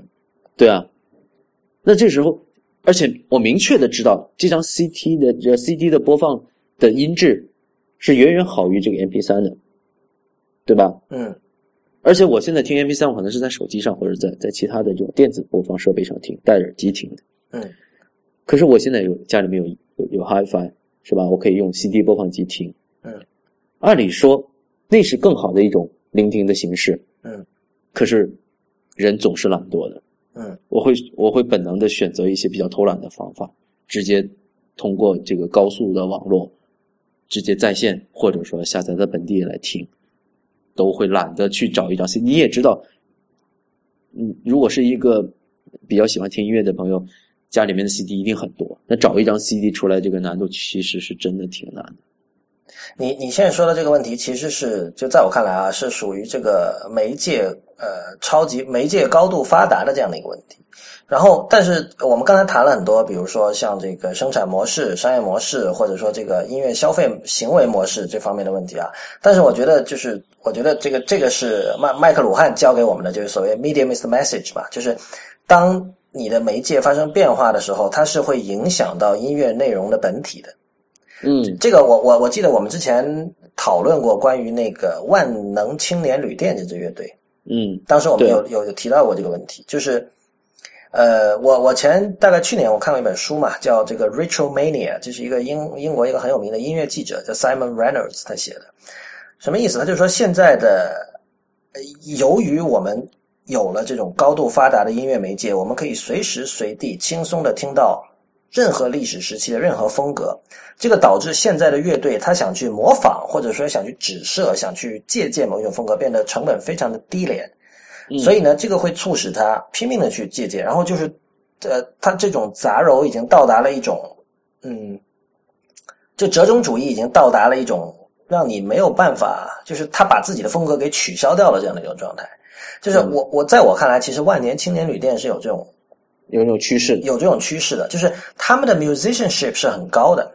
对啊，那这时候，而且我明确的知道这张 CT 的这 CD 的播放。的音质是远远好于这个 MP 三的，对吧？嗯，而且我现在听 MP 三，我可能是在手机上或者在在其他的这种电子播放设备上听，戴耳机听的。嗯，可是我现在有家里面有有有 HiFi，是吧？我可以用 CD 播放机听。嗯，按理说那是更好的一种聆听的形式。嗯，可是人总是懒惰的。嗯，我会我会本能的选择一些比较偷懒的方法，直接通过这个高速的网络直接在线，或者说下载到本地来听，都会懒得去找一张 CD。你也知道，嗯，如果是一个比较喜欢听音乐的朋友，家里面的 CD 一定很多，那找一张 CD 出来，这个难度其实是真的挺难的。你你现在说的这个问题，其实是就在我看来啊，是属于这个媒介呃超级媒介高度发达的这样的一个问题。然后，但是我们刚才谈了很多，比如说像这个生产模式、商业模式，或者说这个音乐消费行为模式这方面的问题啊。但是我觉得，就是我觉得这个这个是麦麦克鲁汉教给我们的，就是所谓 medium is the message 吧，就是当你的媒介发生变化的时候，它是会影响到音乐内容的本体的。嗯，这个我我我记得我们之前讨论过关于那个万能青年旅店这支乐队，嗯，当时我们有有有提到过这个问题，就是呃，我我前大概去年我看过一本书嘛，叫这个 Ritual Mania，这是一个英英国一个很有名的音乐记者叫 Simon Reynolds 他写的，什么意思？他就说现在的呃由于我们有了这种高度发达的音乐媒介，我们可以随时随地轻松的听到任何历史时期的任何风格，这个导致现在的乐队他想去模仿或者说想去指涉、想去借鉴某一种风格，变得成本非常的低廉。嗯所以呢，这个会促使他拼命的去借鉴，然后就是，呃，他这种杂糅已经到达了一种，嗯，就折中主义已经到达了一种让你没有办法，就是他把自己的风格给取消掉了这样的一种状态。就是嗯我我在我看来，其实万年青年旅店是有这种有这种趋势的。有这种趋势的，就是他们的 musicianship 是很高的。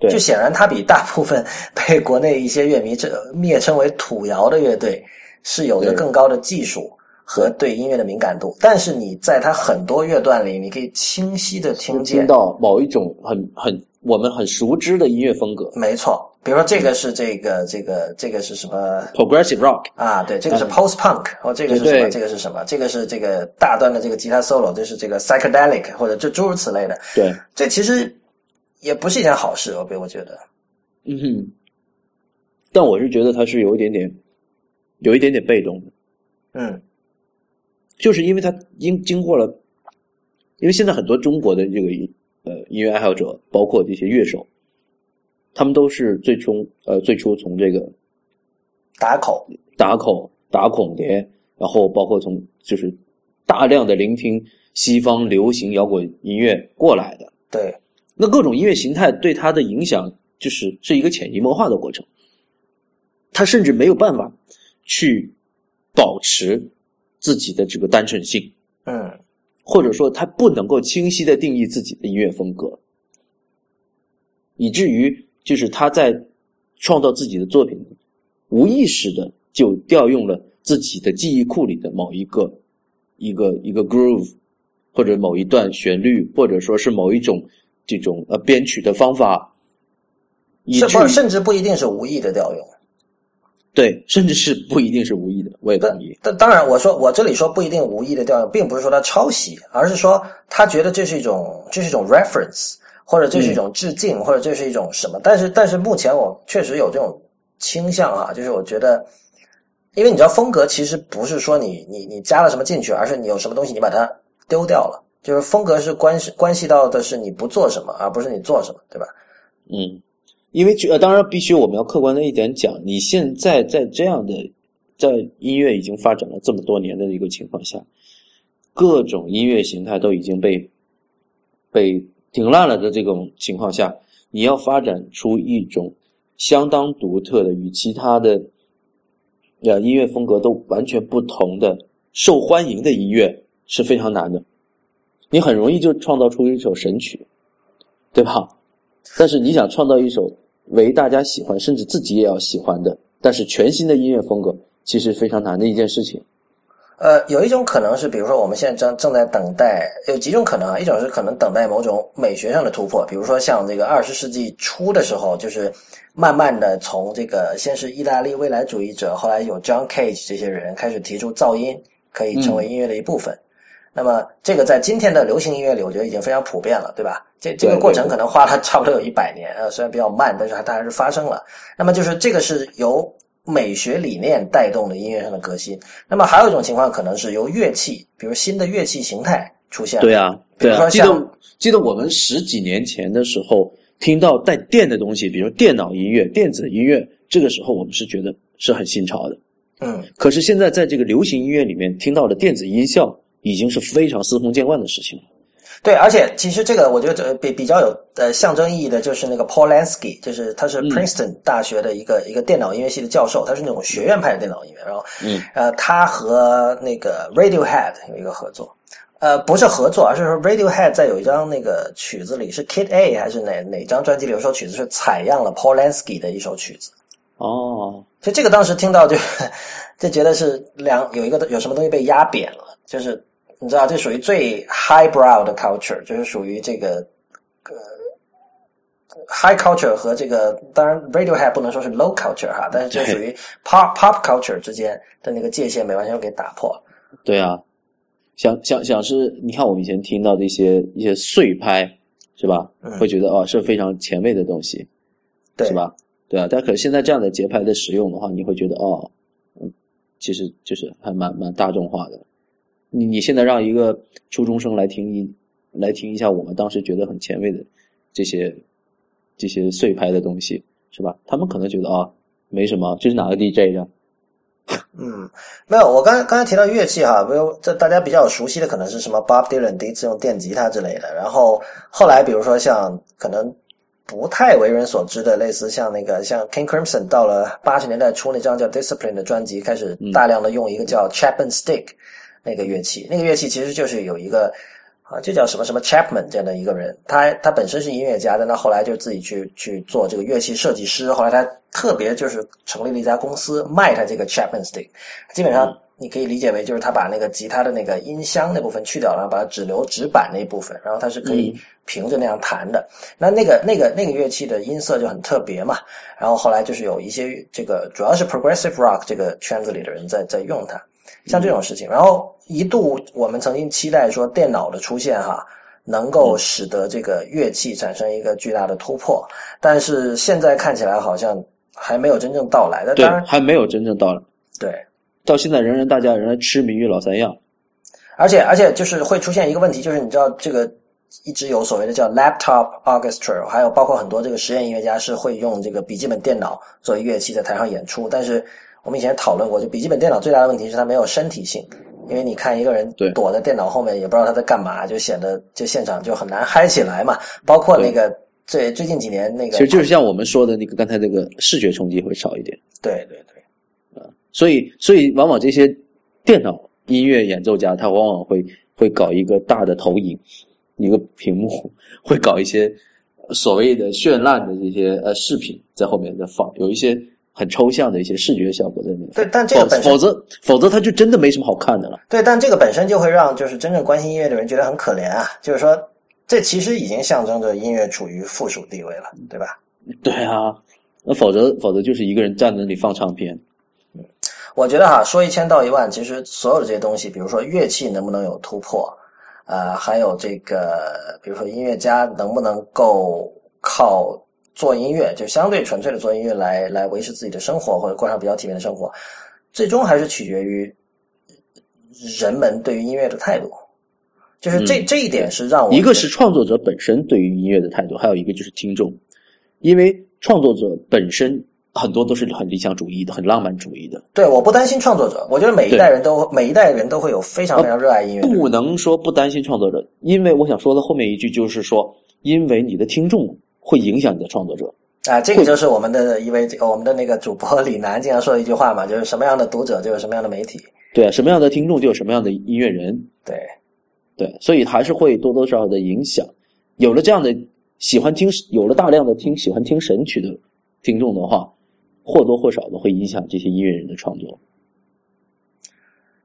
对就显然他比大部分 (laughs) 被国内一些乐迷这蔑称为土窑的乐队是有着更高的技术和对音乐的敏感度。但是你在他很多乐段里，你可以清晰的听见听，到某一种很很我们很熟知的音乐风格没错。比如说这个是这个这个这个是什么，progressive rock，啊？对，这个是嗯 post punk，或这个是什么？这个是什么？这个是这个大段的这个吉他 solo，这是这个 psychedelic 或者就诸如此类的。对，这其实也不是一件好事，我我觉得。嗯哼，但我是觉得它是有一点点，有一点点被动的，嗯就是因为它经经过了，因为现在很多中国的这个呃音乐爱好者，包括这些乐手，他们都是最终呃最初从这个打口，打口打孔碟，然后包括从就是大量的聆听西方流行摇滚音乐过来的，对，那各种音乐形态对他的影响，就是是一个潜移默化的过程。他甚至没有办法去保持自己的这个单纯性，嗯。或者说他不能够清晰的定义自己的音乐风格，以至于就是他在创造自己的作品，无意识的就调用了自己的记忆库里的某一个一个一个 groove，或者某一段旋律，或者说是某一种这种呃编曲的方法，甚不甚至不一定是无意的调用。对，甚至是不一定是无意的，我也同意。但当然，我说我这里说不一定无意的调用，并不是说他抄袭，而是说他觉得这是一种这是一种 reference，或者这是一种致敬，或者这是一种什么。但是但是目前我确实有这种倾向哈，就是我觉得，因为你知道风格其实不是说你你你加了什么进去，而是你有什么东西你把它丢掉了。就是风格是关系关系到的是你不做什么，而不是你做什么，对吧？嗯，因为呃，当然必须我们要客观的一点讲，你现在在这样的在音乐已经发展了这么多年的一个情况下，各种音乐形态都已经被被顶烂了的这种情况下，你要发展出一种相当独特的与其他的呃音乐风格都完全不同的受欢迎的音乐是非常难的。你很容易就创造出一首神曲，对吧？但是你想创造一首为大家喜欢，甚至自己也要喜欢的，但是全新的音乐风格，其实非常难的一件事情。呃，有一种可能是，比如说我们现在正正在等待，有几种可能啊。一种是可能等待某种美学上的突破，比如说像这个二十世纪初的时候，就是慢慢的从这个先是意大利未来主义者，后来有 John Cage 这些人开始提出噪音可以成为音乐的一部分。那么这个在今天的流行音乐里，我觉得已经非常普遍了，对吧？这这个过程可能花了差不多有一百年，呃，虽然比较慢，但是它它还是发生了。那么就是这个是由美学理念带动的音乐上的革新。那么还有一种情况可能是由乐器，比如新的乐器形态出现了。对啊，比如说对啊，记得像记得我们十几年前的时候，听到带电的东西，比如电脑音乐、电子音乐，这个时候我们是觉得是很新潮的。嗯，可是现在在这个流行音乐里面听到的电子音效，已经是非常司空见惯的事情了。对，而且其实这个我觉得呃比比较有呃象征意义的就是那个 Paul Lansky，就是他是嗯。Princeton 大学的一个、一个电脑音乐系的教授，他是那种学院派的电脑音乐，然后嗯。呃他和那个 Radiohead 有一个合作。呃，不是合作，而是说 Radiohead 在有一张那个曲子里是 Kid A 还是哪哪张专辑里有首曲子是采样了 Paul Lansky 的一首曲子，哦，所以这个当时听到就 (laughs) 就觉得是两有一个有什么东西被压扁了，就是你知道这属于最 highbrow 的 culture，就是属于这个呃 high culture 和这个当然 Radiohead 不能说是 low culture 哈，但是这属于 pop pop culture 之间的那个界限没完全给打破。对啊，想想想是，你看我们以前听到的一些一些碎拍，是吧？嗯会觉得哦是非常前卫的东西，对是吧？对啊，但可是现在这样的节拍的使用的话，你会觉得哦，嗯，其实就是还蛮蛮大众化的。你你现在让一个初中生来听一来听一下我们当时觉得很前卫的这些这些碎拍的东西，是吧？他们可能觉得啊、没什么，这是哪个 DJ 呀？嗯，没有，我刚才刚才提到乐器哈，比如这大家比较熟悉的可能是什么 Bob Dylan 第一次用电吉他之类的，然后后来比如说像可能不太为人所知的，类似像那个像 King Crimson 到了八十年代初那张叫 Discipline 的专辑，开始大量的用一个叫 Chapman Stick 那个乐器，那个乐器其实就是有一个。啊，就叫什么什么 Chapman 这样的一个人，他他本身是音乐家，但他后来就自己去去做这个乐器设计师。后来他特别就是成立了一家公司卖他这个 Chapman Stick，基本上你可以理解为就是他把那个吉他的那个音箱那部分去掉了，然后把它只留指板那一部分，然后它是可以平着那样弹的。那那个那个那个乐器的音色就很特别嘛。然后后来就是有一些这个主要是 Progressive Rock 这个圈子里的人在在用它。像这种事情，然后一度我们曾经期待说电脑的出现哈，能够使得这个乐器产生一个巨大的突破，但是现在看起来好像还没有真正到来。那对当然，，还没有真正到来。对，到现在仍然大家仍然痴迷于老三样。而且而且就是会出现一个问题，就是你知道这个一直有所谓的叫 laptop orchestra，还有包括很多这个实验音乐家是会用这个笔记本电脑作为乐器在台上演出，但是我们以前讨论过，就笔记本电脑最大的问题是它没有身体性。因为你看一个人躲在电脑后面，也不知道他在干嘛，就显得就现场就很难嗨起来嘛。包括那个最最近几年那个，其实就是像我们说的那个刚才那个视觉冲击会少一点。对对对，所以，所以往往这些电脑音乐演奏家，他往往会会搞一个大的投影，一个屏幕，会搞一些所谓的绚烂的这些呃视频在后面在放，有一些很抽象的一些视觉效果在里面。对但这个本身否则否则它就真的没什么好看的了。对，但这个本身就会让就是真正关心音乐的人觉得很可怜啊，就是说这其实已经象征着音乐处于附属地位了，对吧？对啊，那否则否则就是一个人站在那里放唱片。我觉得哈，说一千道一万，其实所有的这些东西，比如说乐器能不能有突破，呃，还有这个，比如说音乐家能不能够靠做音乐，就相对纯粹的做音乐来来维持自己的生活或者过上比较体面的生活，最终还是取决于人们对于音乐的态度。就是这、这一点是让我一个是创作者本身对于音乐的态度，还有一个就是听众，因为创作者本身很多都是很理想主义的、很浪漫主义的，对，我不担心创作者，我觉得每一代人都每一代人都会有非常非常热爱音乐。不能说不担心创作者，因为我想说的后面一句就是说，因为你的听众会影响你的创作者。啊，这个就是我们的一位我们的那个主播李楠经常说的一句话嘛，就是什么样的读者就有什么样的媒体。对啊，什么样的听众就有什么样的音乐人。对，对，所以还是会多多少少的影响。有了这样的喜欢听，有了大量的听喜欢听神曲的听众的话，或多或少的会影响这些音乐人的创作。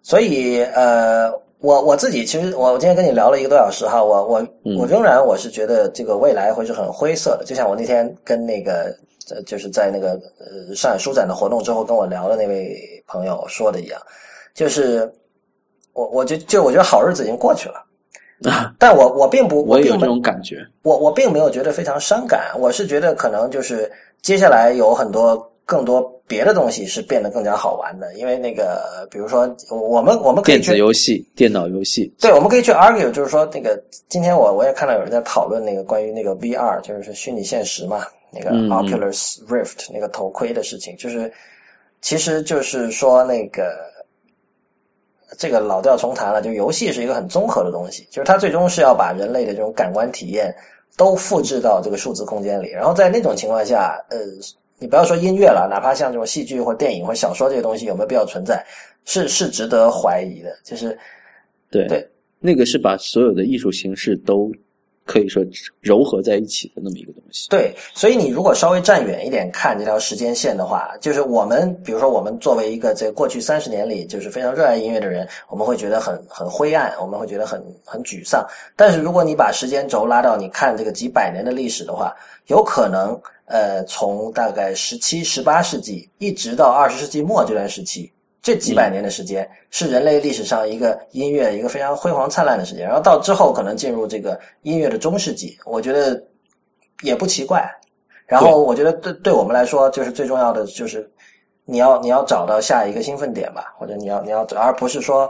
所以呃，我我自己其实我我今天跟你聊了一个多小时哈，我我嗯我仍然我是觉得这个未来会是很灰色的，就像我那天跟那个呃就是在那个呃上海书展的活动之后跟我聊的那位朋友说的一样，就是。我我就就我觉得好日子已经过去了。(laughs) 啊！但我我并不，我也有这种感觉。我我并没有觉得非常伤感，我是觉得可能就是接下来有很多更多别的东西是变得更加好玩的。因为那个，比如说我们我们可以电子游戏、电脑游戏，对，我们可以去 argue，就是说那个今天我我也看到有人在讨论那个关于那个 VR，就是虚拟现实嘛，那个 Oculus Rift 那个头盔的事情，就是其实就是说那个。这个老调重弹了，就游戏是一个很综合的东西，就是它最终是要把人类的这种感官体验都复制到这个数字空间里，然后在那种情况下，呃，你不要说音乐了，哪怕像这种戏剧或电影或小说这些东西有没有必要存在，是是值得怀疑的，就是对对，那个是把所有的艺术形式都。可以说糅合在一起的那么一个东西。对，所以你如果稍微站远一点看这条时间线的话，就是我们，比如说我们作为一个在过去三十年里就是非常热爱音乐的人，我们会觉得很很灰暗，我们会觉得很很沮丧。但是如果你把时间轴拉到你看这个几百年的历史的话，有可能呃，从大概十七、十八世纪一直到二十世纪末这段时期。这几百年的时间是人类历史上一个音乐一个非常辉煌灿烂的时间，然后到之后可能进入这个音乐的中世纪，我觉得也不奇怪。然后我觉得对对我们来说，就是最重要的就是你要你要找到下一个兴奋点吧，或者你要你要而不是说，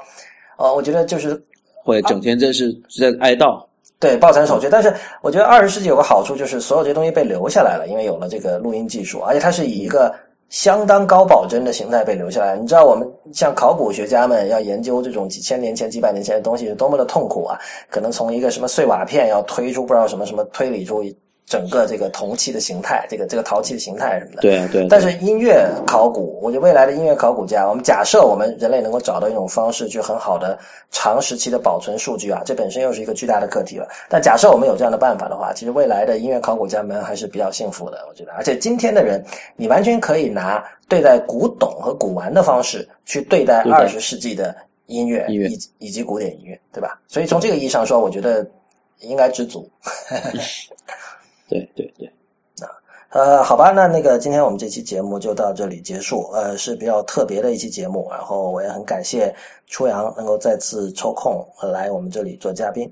呃，我觉得就是会整天这是在哀悼，对抱残守缺。但是我觉得二十世纪有个好处就是所有这些东西被留下来了，因为有了这个录音技术，而且它是以一个。相当高保真的形态被留下来，你知道我们像考古学家们要研究这种几千年前、几百年前的东西是多么的痛苦啊！可能从一个什么碎瓦片要推出不知道什么什么推理出。整个这个铜器的形态，这个这个陶器的形态什么的，对对。但是音乐考古，我觉得未来的音乐考古家，我们假设我们人类能够找到一种方式，去很好的长时期的保存数据啊，这本身又是一个巨大的课题了。但假设我们有这样的办法的话，其实未来的音乐考古家们还是比较幸福的，我觉得。而且今天的人，你完全可以拿对待古董和古玩的方式去对待二十世纪的音乐，以以及古典音乐，对吧？所以从这个意义上说，我觉得应该知足。(laughs) 对对对，啊，呃，好吧，那那个今天我们这期节目就到这里结束，呃，是比较特别的一期节目，然后我也很感谢初阳能够再次抽空来我们这里做嘉宾。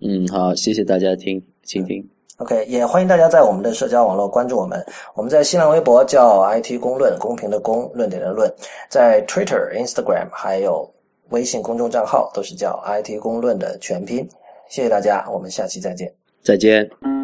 嗯，好，谢谢大家听倾听。OK，也欢迎大家在我们的社交网络关注我们，我们在新浪微博叫 IT 公论，公平的公，论点的论，在 Twitter、Instagram 还有微信公众账号都是叫 IT 公论的全拼。谢谢大家，我们下期再见。再见。